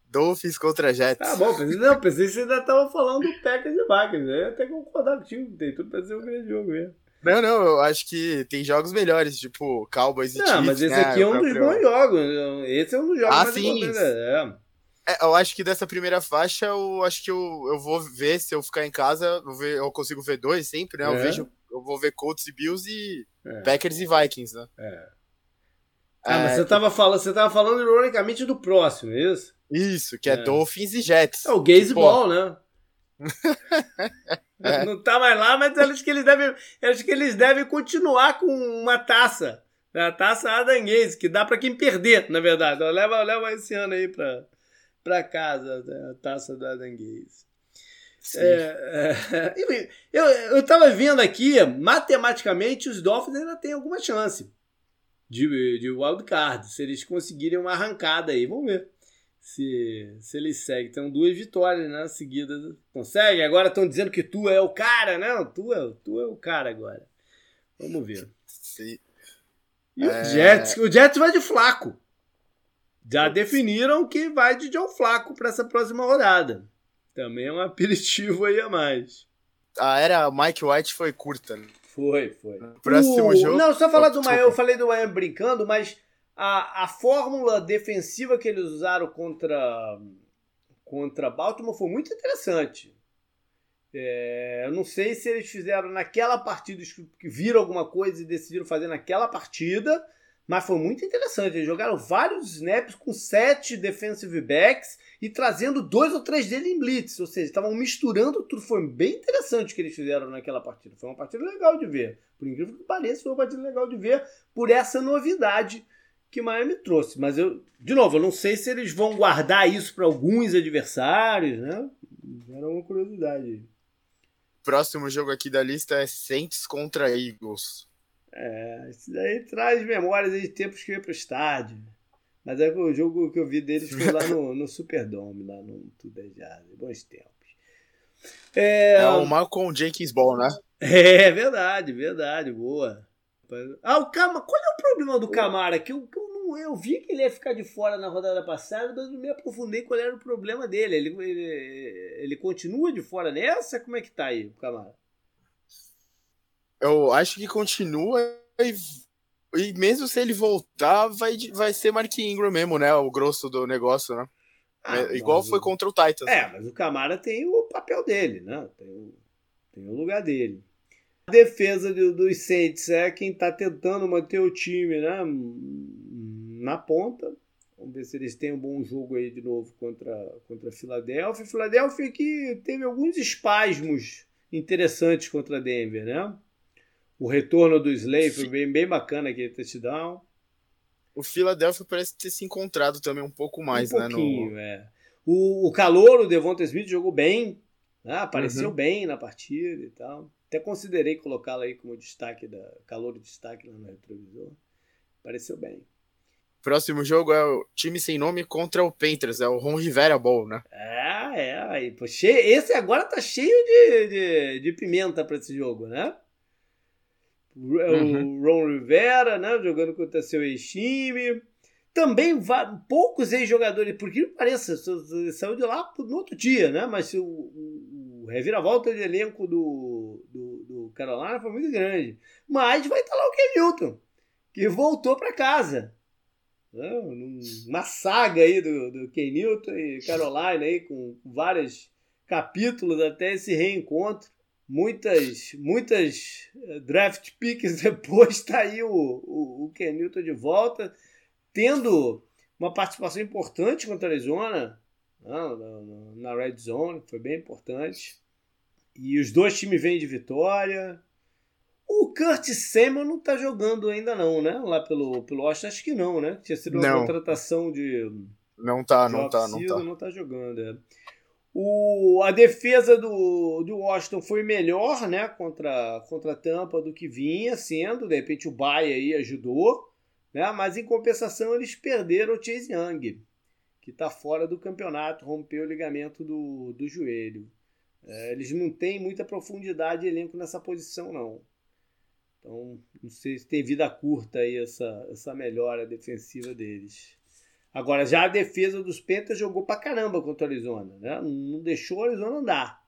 Speaker 2: Dolphins contra Jets.
Speaker 1: Tá bom, pensei, não, pensei que você ainda tava falando do Packers e Vikings. Eu até concordar contigo, tem tudo pra ser um grande jogo mesmo.
Speaker 2: Não, não, eu acho que tem jogos melhores, tipo Cowboys e
Speaker 1: não,
Speaker 2: Chiefs.
Speaker 1: Mas esse né, aqui é um dos bons jogos. Esse é um dos jogos
Speaker 2: ah,
Speaker 1: mais
Speaker 2: sim. É. É, eu acho que dessa primeira faixa, eu acho que eu, eu vou ver se eu ficar em casa, eu, ver, eu consigo ver dois sempre, né? Eu é. vejo, eu vou ver Colts e Bills e é. Packers e Vikings, né?
Speaker 1: É. Ah, mas é. você tava falando, você tava falando ironicamente do próximo, é isso?
Speaker 2: Isso, que é, Dolphins e Jets.
Speaker 1: É o Gazeball, né? é. Não tá mais lá, mas acho que eles devem, acho que eles devem continuar com uma taça. A taça Adam Gaze, que dá para quem perder, na verdade. Leva, leva esse ano aí para para casa, né? a taça do Aranguês. É, é, eu estava vendo aqui, matematicamente, os Dolphins ainda têm alguma chance de, de wildcard, se eles conseguirem uma arrancada aí. Vamos ver se, se eles seguem. Tem duas vitórias né, seguidas. Consegue? Agora estão dizendo que tu é o cara, não? Tu é, tu é o cara agora. Vamos ver.
Speaker 2: Sim.
Speaker 1: E o é... Jets? O Jets vai de flaco já definiram que vai de Joe Flaco para essa próxima rodada. Também é um aperitivo aí a mais.
Speaker 2: A era Mike White foi curta. Né?
Speaker 1: Foi, foi.
Speaker 2: Próximo o... jogo.
Speaker 1: Não, só falar do Miami, eu falei do Miami brincando, mas a, a fórmula defensiva que eles usaram contra contra Baltimore foi muito interessante. É, eu não sei se eles fizeram naquela partida, que viram alguma coisa e decidiram fazer naquela partida, mas foi muito interessante. Eles jogaram vários snaps com sete defensive backs e trazendo dois ou três dele em blitz. Ou seja, estavam misturando tudo. Foi bem interessante o que eles fizeram naquela partida. Foi uma partida legal de ver. Por incrível que pareça, foi uma partida legal de ver por essa novidade que Miami trouxe. Mas eu, de novo, eu não sei se eles vão guardar isso para alguns adversários, né? Era uma curiosidade.
Speaker 2: Próximo jogo aqui da lista é Saints contra Eagles.
Speaker 1: É, isso daí traz memórias de tempos que eu ia pro estádio. Mas é o jogo que eu vi deles foi lá no, no Superdome, lá no Tudejado. Bons tempos.
Speaker 2: É, é o Malcolm Jenkins Ball, né?
Speaker 1: É verdade, verdade, boa. Ah, o Camara, qual é o problema do Camara? Que eu, eu, não, eu vi que ele ia ficar de fora na rodada passada, mas não me aprofundei qual era o problema dele. Ele, ele, ele continua de fora nessa? Como é que tá aí o Camara?
Speaker 2: Eu acho que continua e, e mesmo se ele voltar, vai, vai ser Mark Ingram mesmo, né? O grosso do negócio, né? Ah, é, Igual foi contra o Titans.
Speaker 1: É, mas o Camara tem o papel dele, né? Tem o, tem o lugar dele. A defesa do, dos Saints é quem está tentando manter o time né, na ponta. Vamos ver se eles têm um bom jogo aí de novo contra, contra a Filadélfia. Filadélfia que teve alguns espasmos interessantes contra a Denver, né? O retorno do Slay foi bem, bem bacana aquele touchdown.
Speaker 2: O Philadelphia parece ter se encontrado também um pouco mais,
Speaker 1: um
Speaker 2: né?
Speaker 1: No... é. O, o calor, o Devonta Smith jogou bem, né? apareceu uhum. bem na partida e tal. Até considerei colocá-lo aí como destaque, da calor de destaque lá no retrovisor. Apareceu bem.
Speaker 2: próximo jogo é o time sem nome contra o Panthers, é o Ron Rivera Bowl, né?
Speaker 1: É, é. Pô, cheio, esse agora tá cheio de, de, de pimenta para esse jogo, né? O, é uhum. Ron Rivera, né? Jogando contra seu ex-time. Também poucos ex-jogadores, por que pareça, saiu de lá no outro dia, né? Mas o, o, o reviravolta de elenco do, do, do, Carolina foi muito grande. Mas vai estar lá o Ken Newton, que voltou para casa. Né? Uma saga aí do, do Ken Newton e Carolina aí, com vários capítulos até esse reencontro. Muitas, muitas eh, draft picks depois está aí o, o, o Ken Newton de volta tendo uma participação importante contra a Arizona na, na Red Zone, foi bem importante. E os dois times vêm de vitória. O Curtis Samuel não está jogando ainda não, né? Lá pelo, pelo Washington, acho que não, né? Tinha sido uma não. contratação de...
Speaker 2: Não tá, não tá, não tá.
Speaker 1: Não tá jogando, é. O, a defesa do, do Washington foi melhor, né? Contra, contra a Tampa do que vinha sendo. De repente o Bay aí ajudou. Né? Mas em compensação eles perderam o Chase Young, que está fora do campeonato, rompeu o ligamento do, do joelho. É, eles não têm muita profundidade de elenco nessa posição, não. Então, não sei se tem vida curta aí essa, essa melhora defensiva deles. Agora, já a defesa dos Pentas jogou pra caramba contra o Arizona, né? Não deixou o Arizona andar.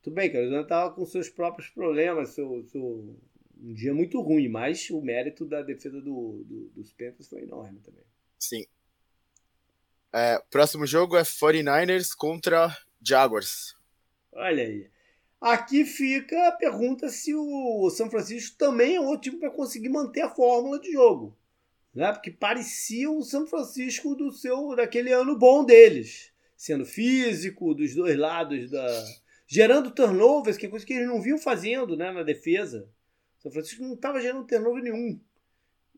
Speaker 1: Tudo bem que o Arizona estava com seus próprios problemas, seu, seu, um dia muito ruim, mas o mérito da defesa do, do, dos Panthers foi enorme também.
Speaker 2: Sim. É, próximo jogo é 49ers contra Jaguars.
Speaker 1: Olha aí. Aqui fica a pergunta se o São Francisco também é outro time para conseguir manter a fórmula de jogo. Né? Porque parecia o São Francisco do seu daquele ano bom deles. Sendo físico, dos dois lados da. gerando turnovers, que é coisa que eles não vinham fazendo né, na defesa. São Francisco não estava gerando turnover nenhum.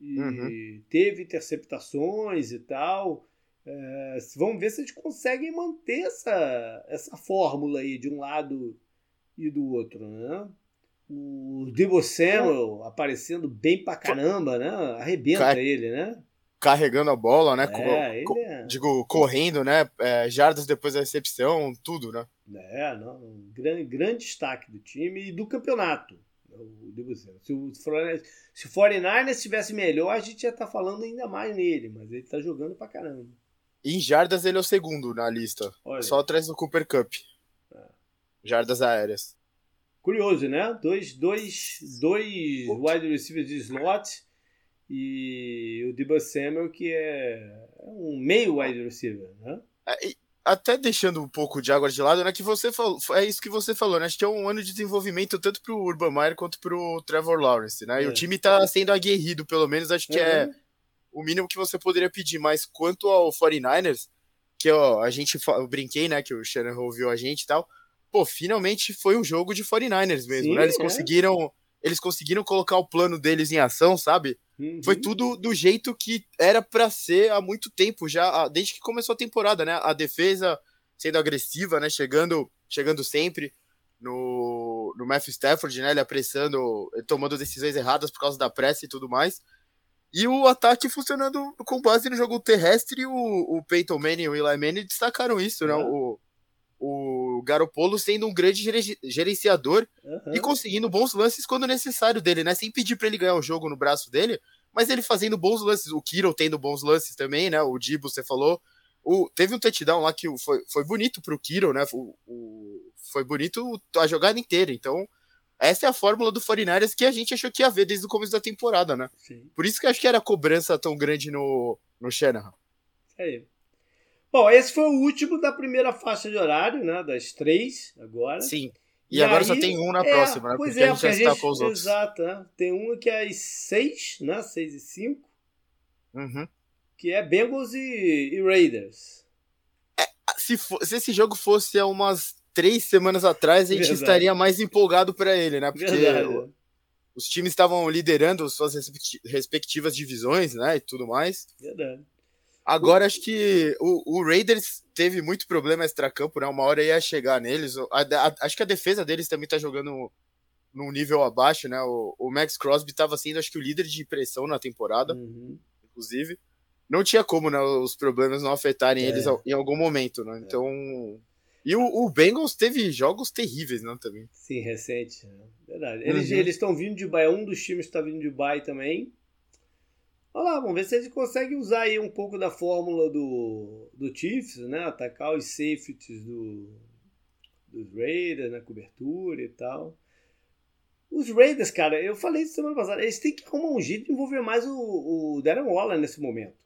Speaker 1: E uhum. teve interceptações e tal. É, vamos ver se eles conseguem manter essa, essa fórmula aí de um lado e do outro, né? O Debo Samuel aparecendo bem pra caramba, né? Arrebenta Car... ele, né?
Speaker 2: Carregando a bola, né? É, Co é... Digo, correndo, né? É, jardas depois da recepção, tudo, né?
Speaker 1: É, não, um grande, grande destaque do time e do campeonato. O Debussy. Se o, se o 49ers estivesse melhor, a gente ia estar tá falando ainda mais nele, mas ele está jogando pra caramba.
Speaker 2: Em jardas, ele é o segundo na lista. Olha. Só atrás do Cooper Cup. É. Jardas aéreas.
Speaker 1: Curioso, né? Dois, dois, dois wide receivers de slot e o Debo Samuel, que é um meio wide receiver, né?
Speaker 2: É, até deixando um pouco de água de lado, né? Que você falou, é isso que você falou, né? Acho que é um ano de desenvolvimento tanto pro Urban Meyer quanto pro Trevor Lawrence, né? É. E o é. time tá sendo aguerrido, pelo menos, acho que uhum. é o mínimo que você poderia pedir. Mas quanto ao 49ers, que ó, a gente eu brinquei, né? Que o Shannon ouviu a gente e tal. Pô, finalmente foi um jogo de 49ers mesmo, Sim, né? Eles é. conseguiram. Eles conseguiram colocar o plano deles em ação, sabe? Uhum. Foi tudo do jeito que era para ser há muito tempo, já desde que começou a temporada, né? A defesa sendo agressiva, né? Chegando, chegando sempre no, no Matthew Stafford, né? Ele apressando, tomando decisões erradas por causa da pressa e tudo mais. E o ataque funcionando com base no jogo terrestre, o, o Peyton Manning e o Eli Manning destacaram isso, né? Uhum. O, o Garopolo sendo um grande gerenciador uhum. e conseguindo bons lances quando necessário dele, né? Sem pedir para ele ganhar o jogo no braço dele, mas ele fazendo bons lances. O Kiro tendo bons lances também, né? O Dibo, você falou. O, teve um touchdown lá que foi, foi bonito pro Kiro, né? O, o, foi bonito a jogada inteira. Então, essa é a fórmula do 49 que a gente achou que ia ver desde o começo da temporada, né? Sim. Por isso que eu acho que era a cobrança tão grande no, no Shanahan.
Speaker 1: É aí. Bom, esse foi o último da primeira faixa de horário, né? Das três agora.
Speaker 2: Sim. E, e agora aí, só tem um na é, próxima, né?
Speaker 1: Pois porque é, a gente já está com os outros. Exato, né? Tem uma que é às seis, né? Seis e cinco.
Speaker 2: Uhum.
Speaker 1: Que é Bengals e, e Raiders.
Speaker 2: É, se, for, se esse jogo fosse há umas três semanas atrás, a gente Verdade. estaria mais empolgado para ele, né? Porque Verdade. os times estavam liderando suas respectivas divisões, né? E tudo mais.
Speaker 1: Verdade.
Speaker 2: Agora acho que o, o Raiders teve muito problema extra-campo, né? Uma hora ia chegar neles. A, a, acho que a defesa deles também tá jogando num nível abaixo, né? O, o Max Crosby estava sendo, acho que, o líder de pressão na temporada, uhum. inclusive. não tinha como né, os problemas não afetarem é. eles em algum momento, né? Então. E o, o, Bengals teve jogos terríveis, não, também.
Speaker 1: Sim, recente. Né? Verdade. Eles uhum. estão vindo de Bahia, um dos times está vindo de Bahia também. Olha lá, vamos ver se eles conseguem usar aí um pouco da fórmula do, do Chiefs, né? Atacar os safeties do, dos Raiders na cobertura e tal. Os Raiders, cara, eu falei isso semana passada, eles têm que arrumar um jeito de envolver mais o, o Darren Waller nesse momento.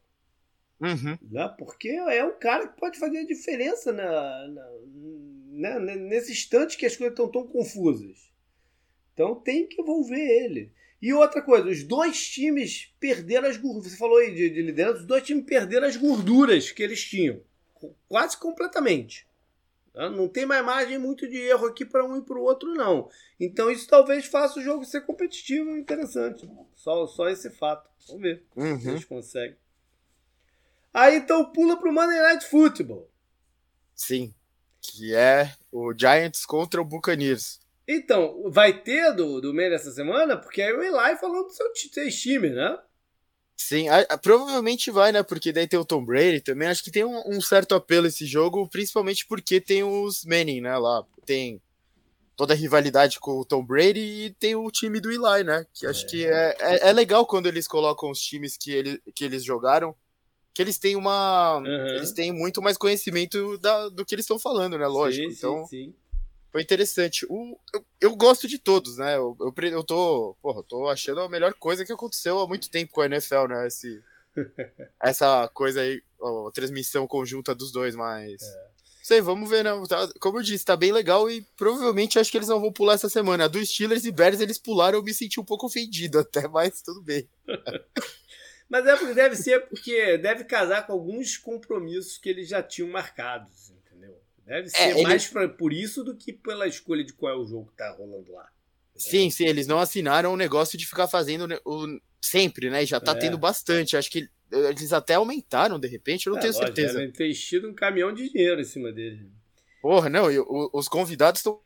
Speaker 2: Uhum.
Speaker 1: Né? Porque é um cara que pode fazer a diferença na, na, né? nesse instante que as coisas estão tão confusas. Então tem que envolver ele. E outra coisa, os dois times perderam as gorduras. Você falou aí de, de liderança, os dois times perderam as gorduras que eles tinham. Quase completamente. Tá? Não tem mais margem muito de erro aqui para um e para o outro, não. Então isso talvez faça o jogo ser competitivo e interessante. Só, só esse fato. Vamos ver uhum. se eles conseguem. Aí então pula para o Monday Night Football.
Speaker 2: Sim. Que é o Giants contra o Buccaneers.
Speaker 1: Então, vai ter do, do meio dessa semana? Porque aí o Eli falando do seu, seu time, né?
Speaker 2: Sim, a, a, provavelmente vai, né? Porque daí tem o Tom Brady também. Acho que tem um, um, certo apelo esse jogo, principalmente porque tem os Manning, né? Lá tem toda a rivalidade com o Tom Brady e tem o time do Eli, né? Que acho é. que é, é, é, legal quando eles colocam os times que, ele, que eles jogaram, que eles têm uma. Uhum. Eles têm muito mais conhecimento da, do que eles estão falando, né? Lógico. Sim, então. Sim, sim foi interessante. O, eu, eu, gosto de todos, né? Eu, eu, eu, tô, porra, eu tô achando a melhor coisa que aconteceu há muito tempo com a NFL, né? Esse, essa coisa aí, a transmissão conjunta dos dois, mas. É. Sei, vamos ver, né? Tá, como eu disse, tá bem legal e provavelmente acho que eles não vão pular essa semana. A do Steelers e Bears eles pularam, eu me senti um pouco ofendido até, mas tudo bem.
Speaker 1: mas é deve ser porque deve casar com alguns compromissos que eles já tinham marcados. Deve é, ser é, ele... mais pra, por isso do que pela escolha de qual é o jogo que tá rolando lá.
Speaker 2: Sim, é. sim, eles não assinaram o negócio de ficar fazendo o, sempre, né? E já tá é. tendo bastante. Acho que eles até aumentaram de repente, eu não é, tenho lógico, certeza.
Speaker 1: Devem ter enchido um caminhão de dinheiro em cima dele.
Speaker 2: Porra, não, e, o, os convidados estão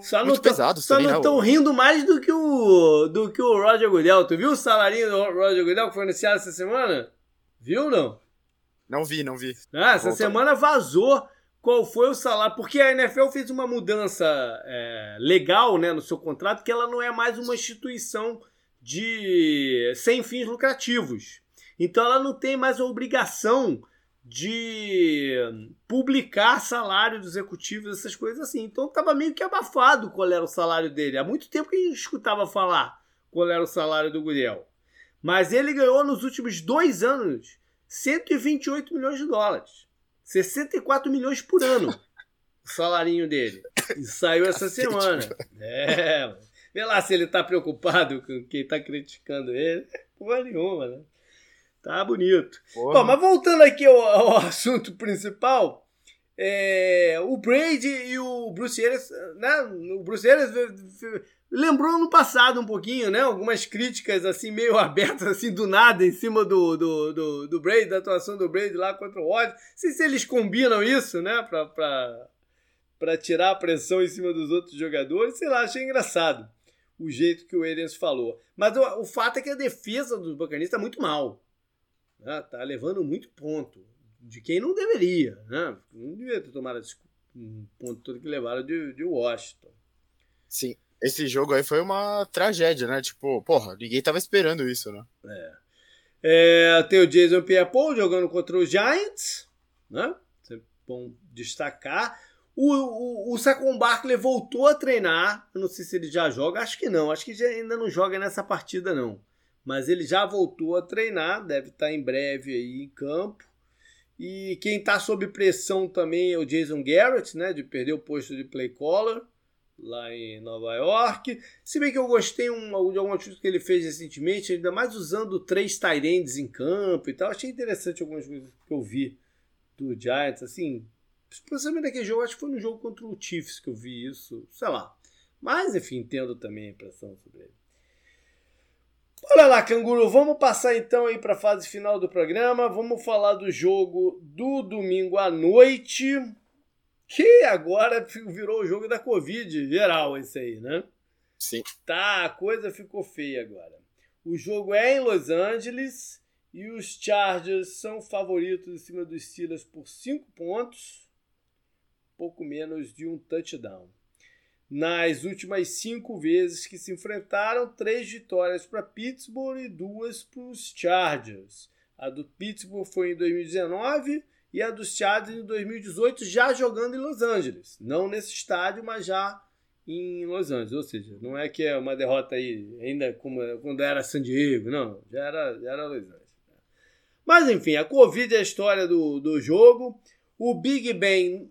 Speaker 2: só muito pesados.
Speaker 1: Só não estão né? rindo mais do que o do que o Roger Goodell. Tu viu o salarinho do Roger Goodell que foi anunciado essa semana? Viu ou não?
Speaker 2: Não vi, não vi.
Speaker 1: Ah, essa Volta. semana vazou qual foi o salário. Porque a NFL fez uma mudança é, legal né, no seu contrato, que ela não é mais uma instituição de sem fins lucrativos. Então ela não tem mais a obrigação de publicar salário dos executivos, essas coisas assim. Então estava meio que abafado qual era o salário dele. Há muito tempo que a gente escutava falar qual era o salário do Guriel. Mas ele ganhou nos últimos dois anos 128 milhões de dólares. 64 milhões por ano o salarinho dele. E saiu essa semana. É, Vê lá se ele tá preocupado com quem tá criticando ele. Porra nenhuma, né? Tá bonito. Porra. Bom, mas voltando aqui ao, ao assunto principal, é, o Brady e o Bruce Arians, né? O Bruce Arians lembrou no passado um pouquinho, né? Algumas críticas assim meio abertas assim do nada em cima do, do, do, do Brady, da atuação do Brady lá contra o Rodgers. Não sei se eles combinam isso, né? Pra, pra tirar a pressão em cima dos outros jogadores. Sei lá, achei engraçado o jeito que o Arians falou. Mas o, o fato é que a defesa dos Buccaneers tá muito mal. Né? Tá levando muito ponto. De quem não deveria, né? Não deveria ter tomado esse ponto todo que levaram de, de Washington.
Speaker 2: Sim, esse jogo aí foi uma tragédia, né? Tipo, porra, ninguém tava esperando isso, né?
Speaker 1: É. é tem o Jason Pierre-Paul jogando contra os Giants, né? É bom destacar. O, o, o Saquon Barkley voltou a treinar. Eu não sei se ele já joga, acho que não. Acho que ainda não joga nessa partida, não. Mas ele já voltou a treinar, deve estar em breve aí em campo. E quem está sob pressão também é o Jason Garrett, né? De perder o posto de play caller lá em Nova York. Se bem que eu gostei um, de algumas coisas que ele fez recentemente, ainda mais usando três tight em campo e tal. Achei interessante algumas coisas que eu vi do Giants, assim, principalmente naquele jogo, acho que foi no jogo contra o Chiefs que eu vi isso, sei lá. Mas, enfim, entendo também a impressão sobre ele. Olha lá, canguru, vamos passar então aí para a fase final do programa. Vamos falar do jogo do domingo à noite que agora virou o jogo da Covid geral, esse aí, né?
Speaker 2: Sim.
Speaker 1: Tá, a coisa ficou feia agora. O jogo é em Los Angeles E os Chargers são favoritos em cima dos Steelers por 5 pontos, pouco menos de um touchdown. Nas últimas cinco vezes que se enfrentaram, três vitórias para Pittsburgh e duas para os Chargers. A do Pittsburgh foi em 2019 e a dos Chargers em 2018, já jogando em Los Angeles. Não nesse estádio, mas já em Los Angeles. Ou seja, não é que é uma derrota aí ainda como quando era San Diego, não. Já era, já era Los Angeles. Mas enfim, a Covid é a história do, do jogo. O Big Ben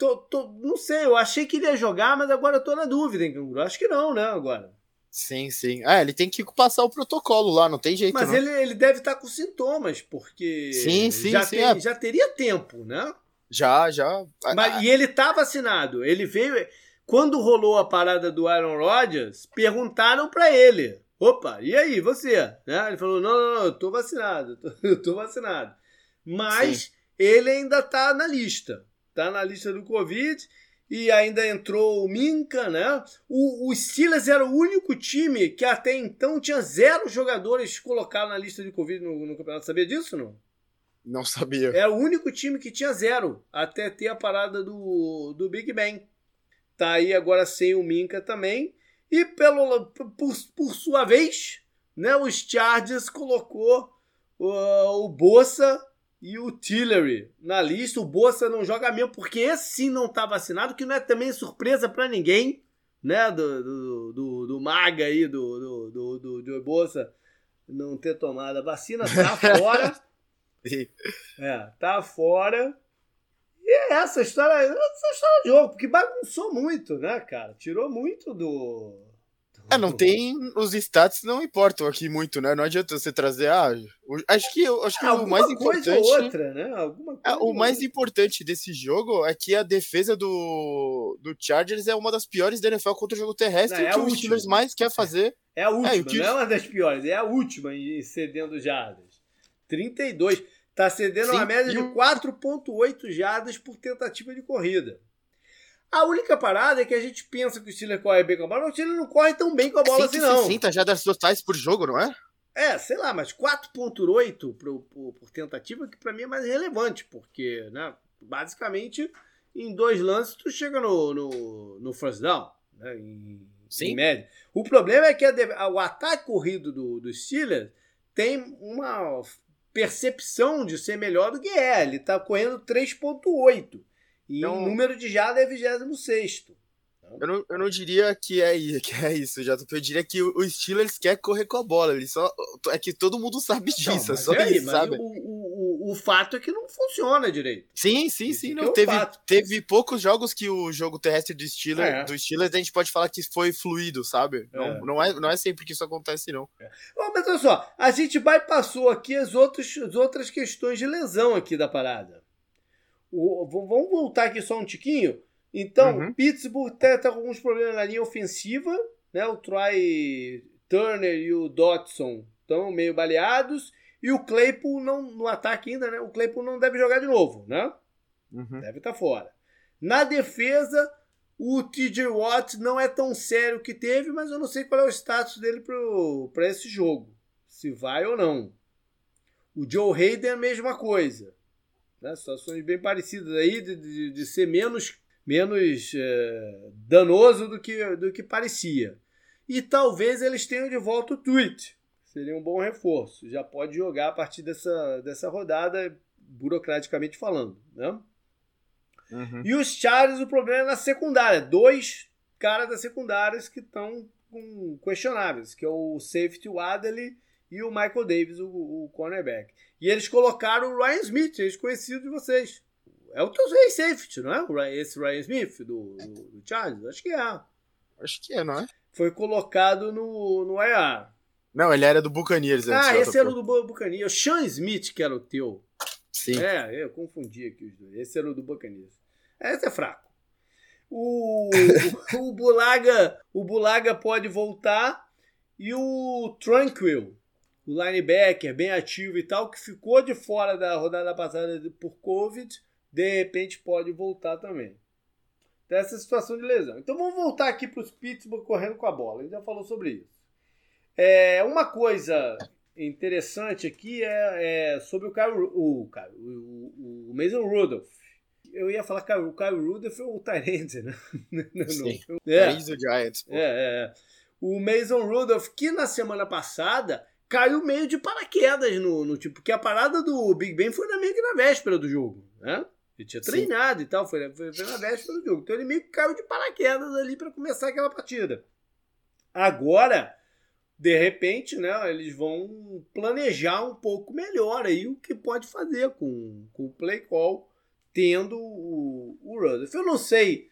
Speaker 1: Tô, tô, não sei, eu achei que ele ia jogar, mas agora eu tô na dúvida, hein? Acho que não, né, agora.
Speaker 2: Sim, sim. É, ele tem que passar o protocolo lá, não tem jeito.
Speaker 1: Mas
Speaker 2: não.
Speaker 1: Ele, ele deve estar tá com sintomas, porque
Speaker 2: sim, sim,
Speaker 1: já,
Speaker 2: sim,
Speaker 1: tem,
Speaker 2: é.
Speaker 1: já teria tempo, né?
Speaker 2: Já, já.
Speaker 1: Mas, ah, e ele tá vacinado. Ele veio. Quando rolou a parada do Aaron Rodgers, perguntaram para ele: opa, e aí, você? Né? Ele falou: não, não, não, eu tô vacinado, eu tô vacinado. Mas sim. ele ainda tá na lista tá na lista do Covid. E ainda entrou o Minca, né? O, o Steelers era o único time que até então tinha zero jogadores colocados na lista de Covid no, no campeonato. Sabia disso, não?
Speaker 2: Não sabia.
Speaker 1: Era o único time que tinha zero até ter a parada do, do Big Ben. Tá aí agora sem o Minca também. E pelo, por, por sua vez, né, os Chargers colocou uh, o Bolsa e o Tillery na lista. O Bolsa não joga mesmo, porque esse sim não está vacinado, que não é também surpresa para ninguém, né? Do, do, do, do, Maga aí, do, do, do, do, do Bolsa não ter tomado a vacina, tá fora. é, tá fora. E é essa história, essa história de jogo, porque bagunçou muito, né, cara? Tirou muito do
Speaker 2: é, não tem. Os stats não importam aqui muito, né? Não adianta você trazer. Ah, acho que, acho que o mais importante.
Speaker 1: outra, né? Alguma
Speaker 2: é,
Speaker 1: coisa
Speaker 2: o mais importante desse jogo é que a defesa do, do Chargers é uma das piores da NFL contra o jogo terrestre. Não, é que o Steelers mais quer fazer.
Speaker 1: É a última, é, que... não é uma das piores, é a última em cedendo jardas. 32. Tá cedendo Sim, uma média de 4,8 jardas por tentativa de corrida. A única parada é que a gente pensa que o Steelers corre bem com a bola, mas o Steelers não corre tão bem com a bola assim, não.
Speaker 2: 160 já das totais por jogo, não é?
Speaker 1: É, sei lá, mas 4.8 por, por, por, tentativa, que para mim é mais relevante, porque, né, basicamente, em dois lances tu chega no, no, no first down, né, em, Sim. em média. O problema é que a, o ataque corrido do, do Steelers tem uma percepção de ser melhor do que é. Ele tá correndo 3.8. E então, o número de jardas é 26.
Speaker 2: Eu não, eu não diria que é, que é isso, já. Eu diria que o Steelers quer correr com a bola. Ele só, é que todo mundo sabe disso. Não, é só
Speaker 1: aí,
Speaker 2: isso, sabe?
Speaker 1: O, o, o, fato é que não funciona direito.
Speaker 2: Sim, sim, sim. Não, é teve, teve poucos jogos que o jogo terrestre do Steelers, é. do Steelers a gente pode falar que foi fluido, sabe? É. Não, não, é, não é sempre que isso acontece, não.
Speaker 1: É. mas olha só, a gente bypassou aqui as outras, as outras questões de lesão aqui da parada. O, vamos voltar aqui só um tiquinho. Então, uhum. Pittsburgh está tá com alguns problemas na linha ofensiva. Né? O Troy Turner e o Dotson estão meio baleados. E o Claypool não, no ataque ainda, né? O Claypool não deve jogar de novo, né? Uhum. Deve estar tá fora. Na defesa, o TJ Watt não é tão sério que teve, mas eu não sei qual é o status dele para esse jogo. Se vai ou não. O Joe Hayden é a mesma coisa. Né? Situações bem parecidas aí de, de, de ser menos, menos é, danoso do que, do que parecia. E talvez eles tenham de volta o tweet. Seria um bom reforço. Já pode jogar a partir dessa, dessa rodada, burocraticamente falando. Né? Uhum. E os Chargers, o problema é na secundária. Dois caras da secundária que estão questionáveis, que é o safety Wadley e o Michael Davis, o, o cornerback. E eles colocaram o Ryan Smith, ex-conhecido de vocês. É o teu safety, não é? Esse Ryan Smith do, do, do Chargers? Acho que é.
Speaker 2: Acho que é, não é?
Speaker 1: Foi colocado no, no IR.
Speaker 2: Não, ele era do Buccaneers.
Speaker 1: Ah, esse era o do Buccaneers. O Sean Smith, que era o teu.
Speaker 2: Sim.
Speaker 1: É, eu confundi aqui os dois. Esse era o do Buccaneers. Esse é fraco. O, o, o, Bulaga, o Bulaga pode voltar e o Tranquil o linebacker bem ativo e tal, que ficou de fora da rodada passada por Covid, de repente pode voltar também. Dessa situação de lesão. Então vamos voltar aqui para os Pittsburgh correndo com a bola. A gente já falou sobre isso. É, uma coisa interessante aqui é, é sobre o Kyle, o, o, o Mason Rudolph. Eu ia falar que o Kyle Rudolph é o Tyrande, né?
Speaker 2: Sim, é. do Giants.
Speaker 1: É, é, é. O Mason Rudolph, que na semana passada caiu meio de paraquedas no, no tipo, porque a parada do Big Ben foi na meio que na véspera do jogo, né? Ele tinha treinado Sim. e tal, foi, foi, foi na véspera do jogo. Então ele meio que caiu de paraquedas ali para começar aquela partida. Agora, de repente, né, eles vão planejar um pouco melhor aí o que pode fazer com, com o play call, tendo o, o Rudolph. Eu não sei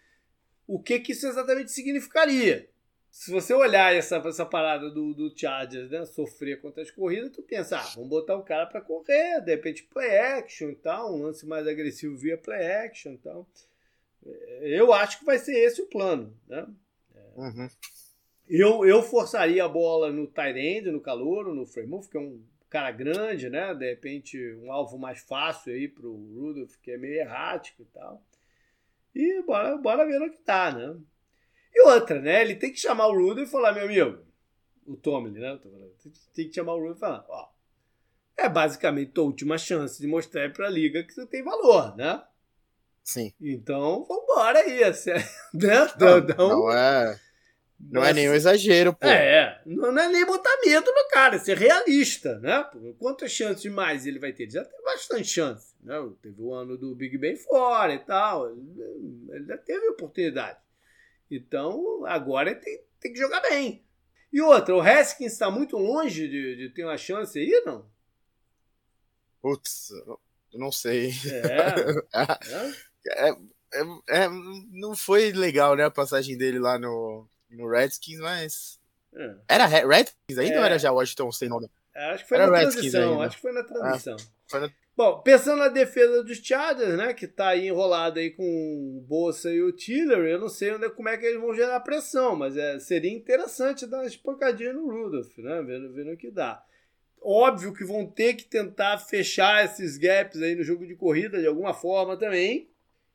Speaker 1: o que, que isso exatamente significaria se você olhar essa, essa parada do, do Chargers, né, sofrer contra as corridas, tu pensa, ah, vamos botar o cara para correr, de repente play action e tal, um lance mais agressivo via play action e tal. Eu acho que vai ser esse o plano, né?
Speaker 2: Uhum.
Speaker 1: Eu, eu forçaria a bola no tight end, no calor, no frame que é um cara grande, né? De repente um alvo mais fácil aí pro Rudolph, que é meio errático e tal. E bora, bora ver no que tá, né? E outra, né? Ele tem que chamar o Rudo e falar, meu amigo, o Tomlin, né? Tem que chamar o Rudo e falar, ó, é basicamente tua última chance de mostrar para a liga que você tem valor, né?
Speaker 2: Sim.
Speaker 1: Então, vambora aí. Né?
Speaker 2: Não, não, não é. Não é nenhum exagero, pô.
Speaker 1: É, não é nem botar medo no cara, é ser realista, né? Quantas chances mais ele vai ter? Ele já tem bastante chance, né? Teve o ano do Big Ben fora e tal, ele já teve oportunidade. Então, agora tem, tem que jogar bem. E outra, o Haskins está muito longe de, de, ter uma chance aí, não?
Speaker 2: Putz, eu não sei.
Speaker 1: É.
Speaker 2: é, é, é, não foi legal, né, a passagem dele lá no, no Redskins, mas. É. Era Redskins ainda ou era já Washington sem nome?
Speaker 1: Acho que foi era na Redskins transição. Ainda. Acho que foi na transição. Foi na... Bom, pensando na defesa dos Chargers, né, que tá aí enrolado aí com o Bolsa e o Tiller, eu não sei onde, é, como é que eles vão gerar pressão, mas é, seria interessante dar uma espancadinha no Rudolph, né, vendo, vendo o que dá. Óbvio que vão ter que tentar fechar esses gaps aí no jogo de corrida de alguma forma também.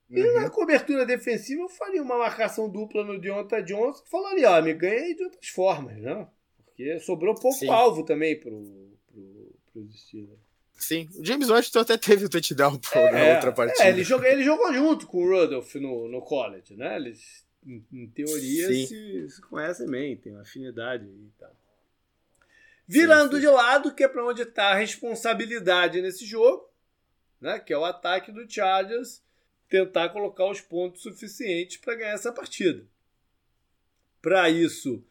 Speaker 1: Uhum. E na cobertura defensiva eu faria uma marcação dupla no Deonta Johnson e falaria, ó, me ganha de outras formas, né? Porque sobrou pouco Sim. alvo também pro, pro, pros Steelers.
Speaker 2: Sim, o James Washington até teve o touchdown pro, é, na outra partida.
Speaker 1: É, ele jogou, ele jogou junto com o Rudolph no, no college, né? Eles, em, em teoria, se, se, conhecem bem, tem uma afinidade e tal. Virando sim, sim. de lado, que é para onde está a responsabilidade nesse jogo, né? Que é o ataque do Chargers tentar colocar os pontos suficientes para ganhar essa partida. Para isso,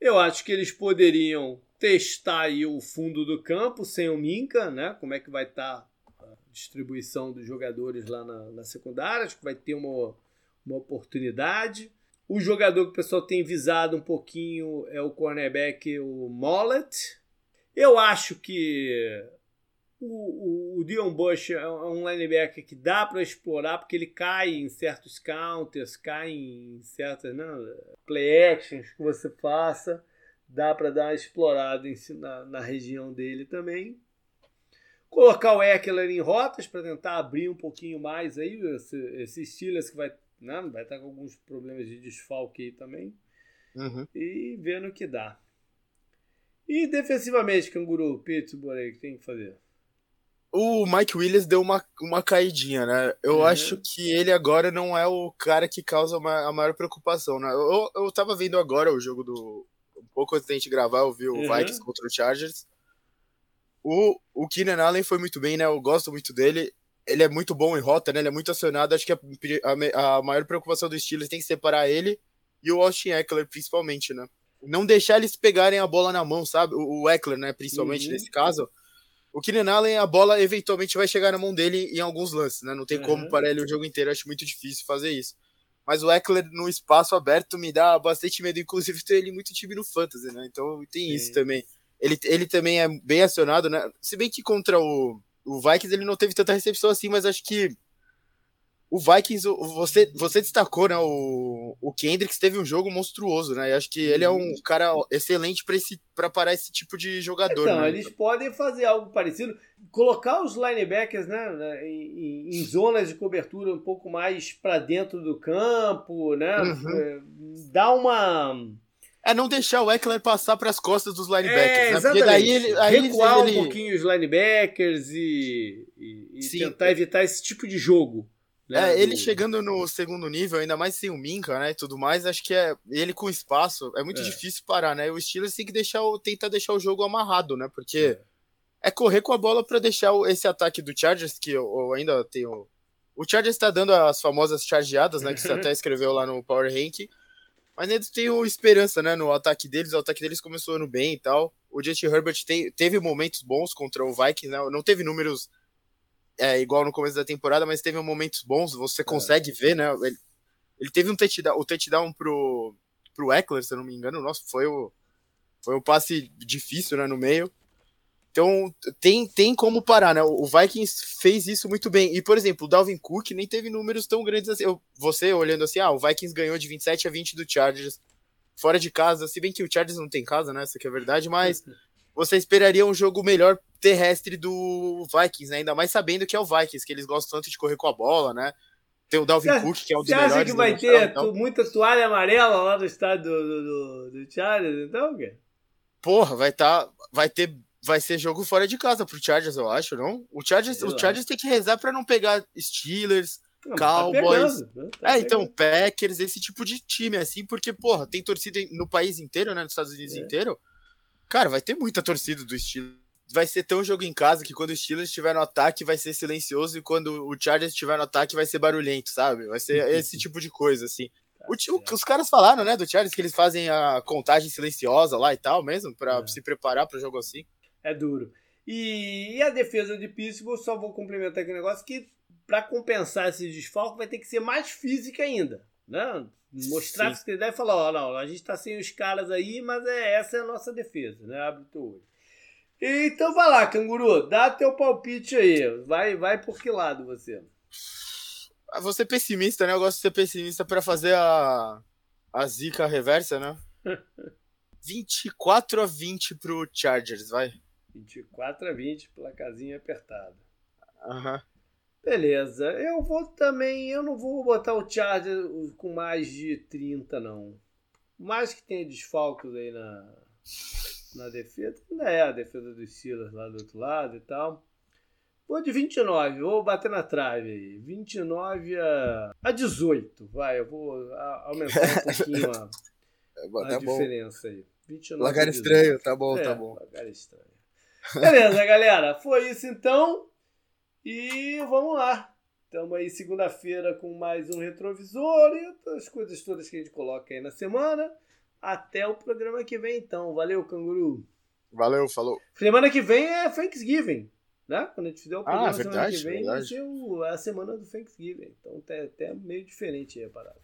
Speaker 1: eu acho que eles poderiam testar aí o fundo do campo sem o Minca, né? Como é que vai estar tá a distribuição dos jogadores lá na, na secundária? Acho que vai ter uma, uma oportunidade. O jogador que o pessoal tem visado um pouquinho é o cornerback, o Mollet. Eu acho que o, o, o Dion Bush é um linebacker que dá para explorar porque ele cai em certos counters, cai em certas né, play actions que você faça dá para dar uma explorada em, na, na região dele também. Colocar o Eckler em rotas para tentar abrir um pouquinho mais aí esse, esse Steelers que vai, né, vai estar com alguns problemas de desfalque aí também.
Speaker 2: Uhum.
Speaker 1: E vendo o que dá. E defensivamente, Canguru, Pittsburgh aí, que tem que fazer?
Speaker 2: O Mike Williams deu uma, uma caidinha, né? Eu uhum. acho que ele agora não é o cara que causa a maior preocupação, né? Eu, eu tava vendo agora o jogo do, pouco antes da gente gravar, eu vi o uhum. Vikings contra o Chargers. O, o Keenan Allen foi muito bem, né? Eu gosto muito dele. Ele é muito bom em rota, né? Ele é muito acionado. Acho que a, a, a maior preocupação do Steelers tem que separar ele e o Austin Eckler, principalmente, né? Não deixar eles pegarem a bola na mão, sabe? O, o Eckler, né? Principalmente uhum. nesse caso. O Keenan Allen, a bola eventualmente vai chegar na mão dele em alguns lances, né? Não tem uhum. como parar ele o jogo inteiro. Acho muito difícil fazer isso. Mas o Eckler no espaço aberto me dá bastante medo, inclusive ter ele muito time no Fantasy, né? Então tem Sim. isso também. Ele, ele também é bem acionado, né? Se bem que contra o, o Vikings ele não teve tanta recepção assim, mas acho que o Vikings, você, você destacou, né? O, o Kendricks teve um jogo monstruoso, né? E acho que ele é um uhum. cara excelente para parar esse tipo de jogador.
Speaker 1: Então,
Speaker 2: né?
Speaker 1: eles podem fazer algo parecido, colocar os linebackers né, né em, em zonas de cobertura um pouco mais para dentro do campo, né? Uhum. É, dar uma
Speaker 2: É não deixar o Eckler passar para as costas dos linebackers, é,
Speaker 1: né? Porque daí ele. Aí Recuar ele... um pouquinho os linebackers e, e, e tentar evitar esse tipo de jogo.
Speaker 2: Né? É, ele chegando no segundo nível, ainda mais sem o Minka, né, e tudo mais, acho que é ele com espaço, é muito é. difícil parar, né? O Steelers tem que deixar o, tentar deixar o jogo amarrado, né? Porque é, é correr com a bola para deixar esse ataque do Chargers que eu, eu ainda tenho o Chargers está dando as famosas chargeadas, né? Que você até escreveu lá no Power Rank. Mas eles têm esperança, né? No ataque deles. O ataque deles começou ano bem e tal. O Justin Herbert tem, teve momentos bons contra o Vikings, né? Não teve números é, igual no começo da temporada, mas teve momentos bons. Você é. consegue é. ver, né? Ele, ele teve um touchdown, o touchdown pro, pro Eckler, se eu não me engano. Nossa, foi o, foi um passe difícil, né? No meio. Então, tem, tem como parar, né? O Vikings fez isso muito bem. E, por exemplo, o Dalvin Cook nem teve números tão grandes assim. Eu, você olhando assim, ah, o Vikings ganhou de 27 a 20 do Chargers fora de casa. Se bem que o Chargers não tem casa, né? Isso aqui é verdade, mas você esperaria um jogo melhor terrestre do Vikings, né? Ainda mais sabendo que é o Vikings, que eles gostam tanto de correr com a bola, né? Tem o Dalvin Cook, que é um dos melhores. Você acha
Speaker 1: que vai ter então. muita toalha amarela lá no estádio do, do, do, do Chargers, então, cara?
Speaker 2: Porra, vai estar. Tá, vai ter vai ser jogo fora de casa pro Chargers, eu acho, não? O Chargers, o Chargers tem que rezar para não pegar Steelers, não, tá Cowboys. Tá pegando, tá é, então, Packers, esse tipo de time, assim, porque, porra, tem torcida no país inteiro, né? Nos Estados Unidos é. inteiro. Cara, vai ter muita torcida do Steelers. Vai ser tão jogo em casa que quando o Steelers estiver no ataque vai ser silencioso e quando o Chargers estiver no ataque vai ser barulhento, sabe? Vai ser esse tipo de coisa, assim. O, o, os caras falaram, né, do Chargers que eles fazem a contagem silenciosa lá e tal mesmo, para é. se preparar para jogo assim
Speaker 1: é duro. E, e a defesa de Pittsburgh, só vou complementar aqui um negócio que para compensar esse desfalque vai ter que ser mais física ainda, né? Mostrar Sim. que ele deve falar, ó, não, a gente tá sem os caras aí, mas é essa é a nossa defesa, né? Abre teu olho. Então vai lá, canguru, dá teu palpite aí. Vai, vai por que lado você?
Speaker 2: Ah, vou ser pessimista, né? Eu gosto de ser pessimista para fazer a, a zica reversa, né? 24 a 20 pro Chargers, vai.
Speaker 1: 24 a 20, placazinha apertada.
Speaker 2: Aham. Uhum.
Speaker 1: Beleza. Eu vou também. Eu não vou botar o Charger com mais de 30, não. Mais que tenha desfalques aí na, na defesa. Ainda é a defesa dos Steelers lá do outro lado e tal. Vou de 29, vou bater na trave aí. 29 a, a 18. Vai, eu vou aumentar um pouquinho a, a é diferença bom. aí.
Speaker 2: 29 Lagar estranho, tá bom, tá é, tá bom. Lagar
Speaker 1: estranho. Beleza, galera. Foi isso então. E vamos lá. Estamos aí segunda-feira com mais um retrovisor e as coisas todas que a gente coloca aí na semana. Até o programa que vem, então. Valeu, canguru.
Speaker 2: Valeu, falou.
Speaker 1: Semana que vem é Thanksgiving, né? Quando a gente fizer o programa ah, verdade, semana que vem, verdade. vai ser a semana do Thanksgiving. Então tá até meio diferente aí a parada.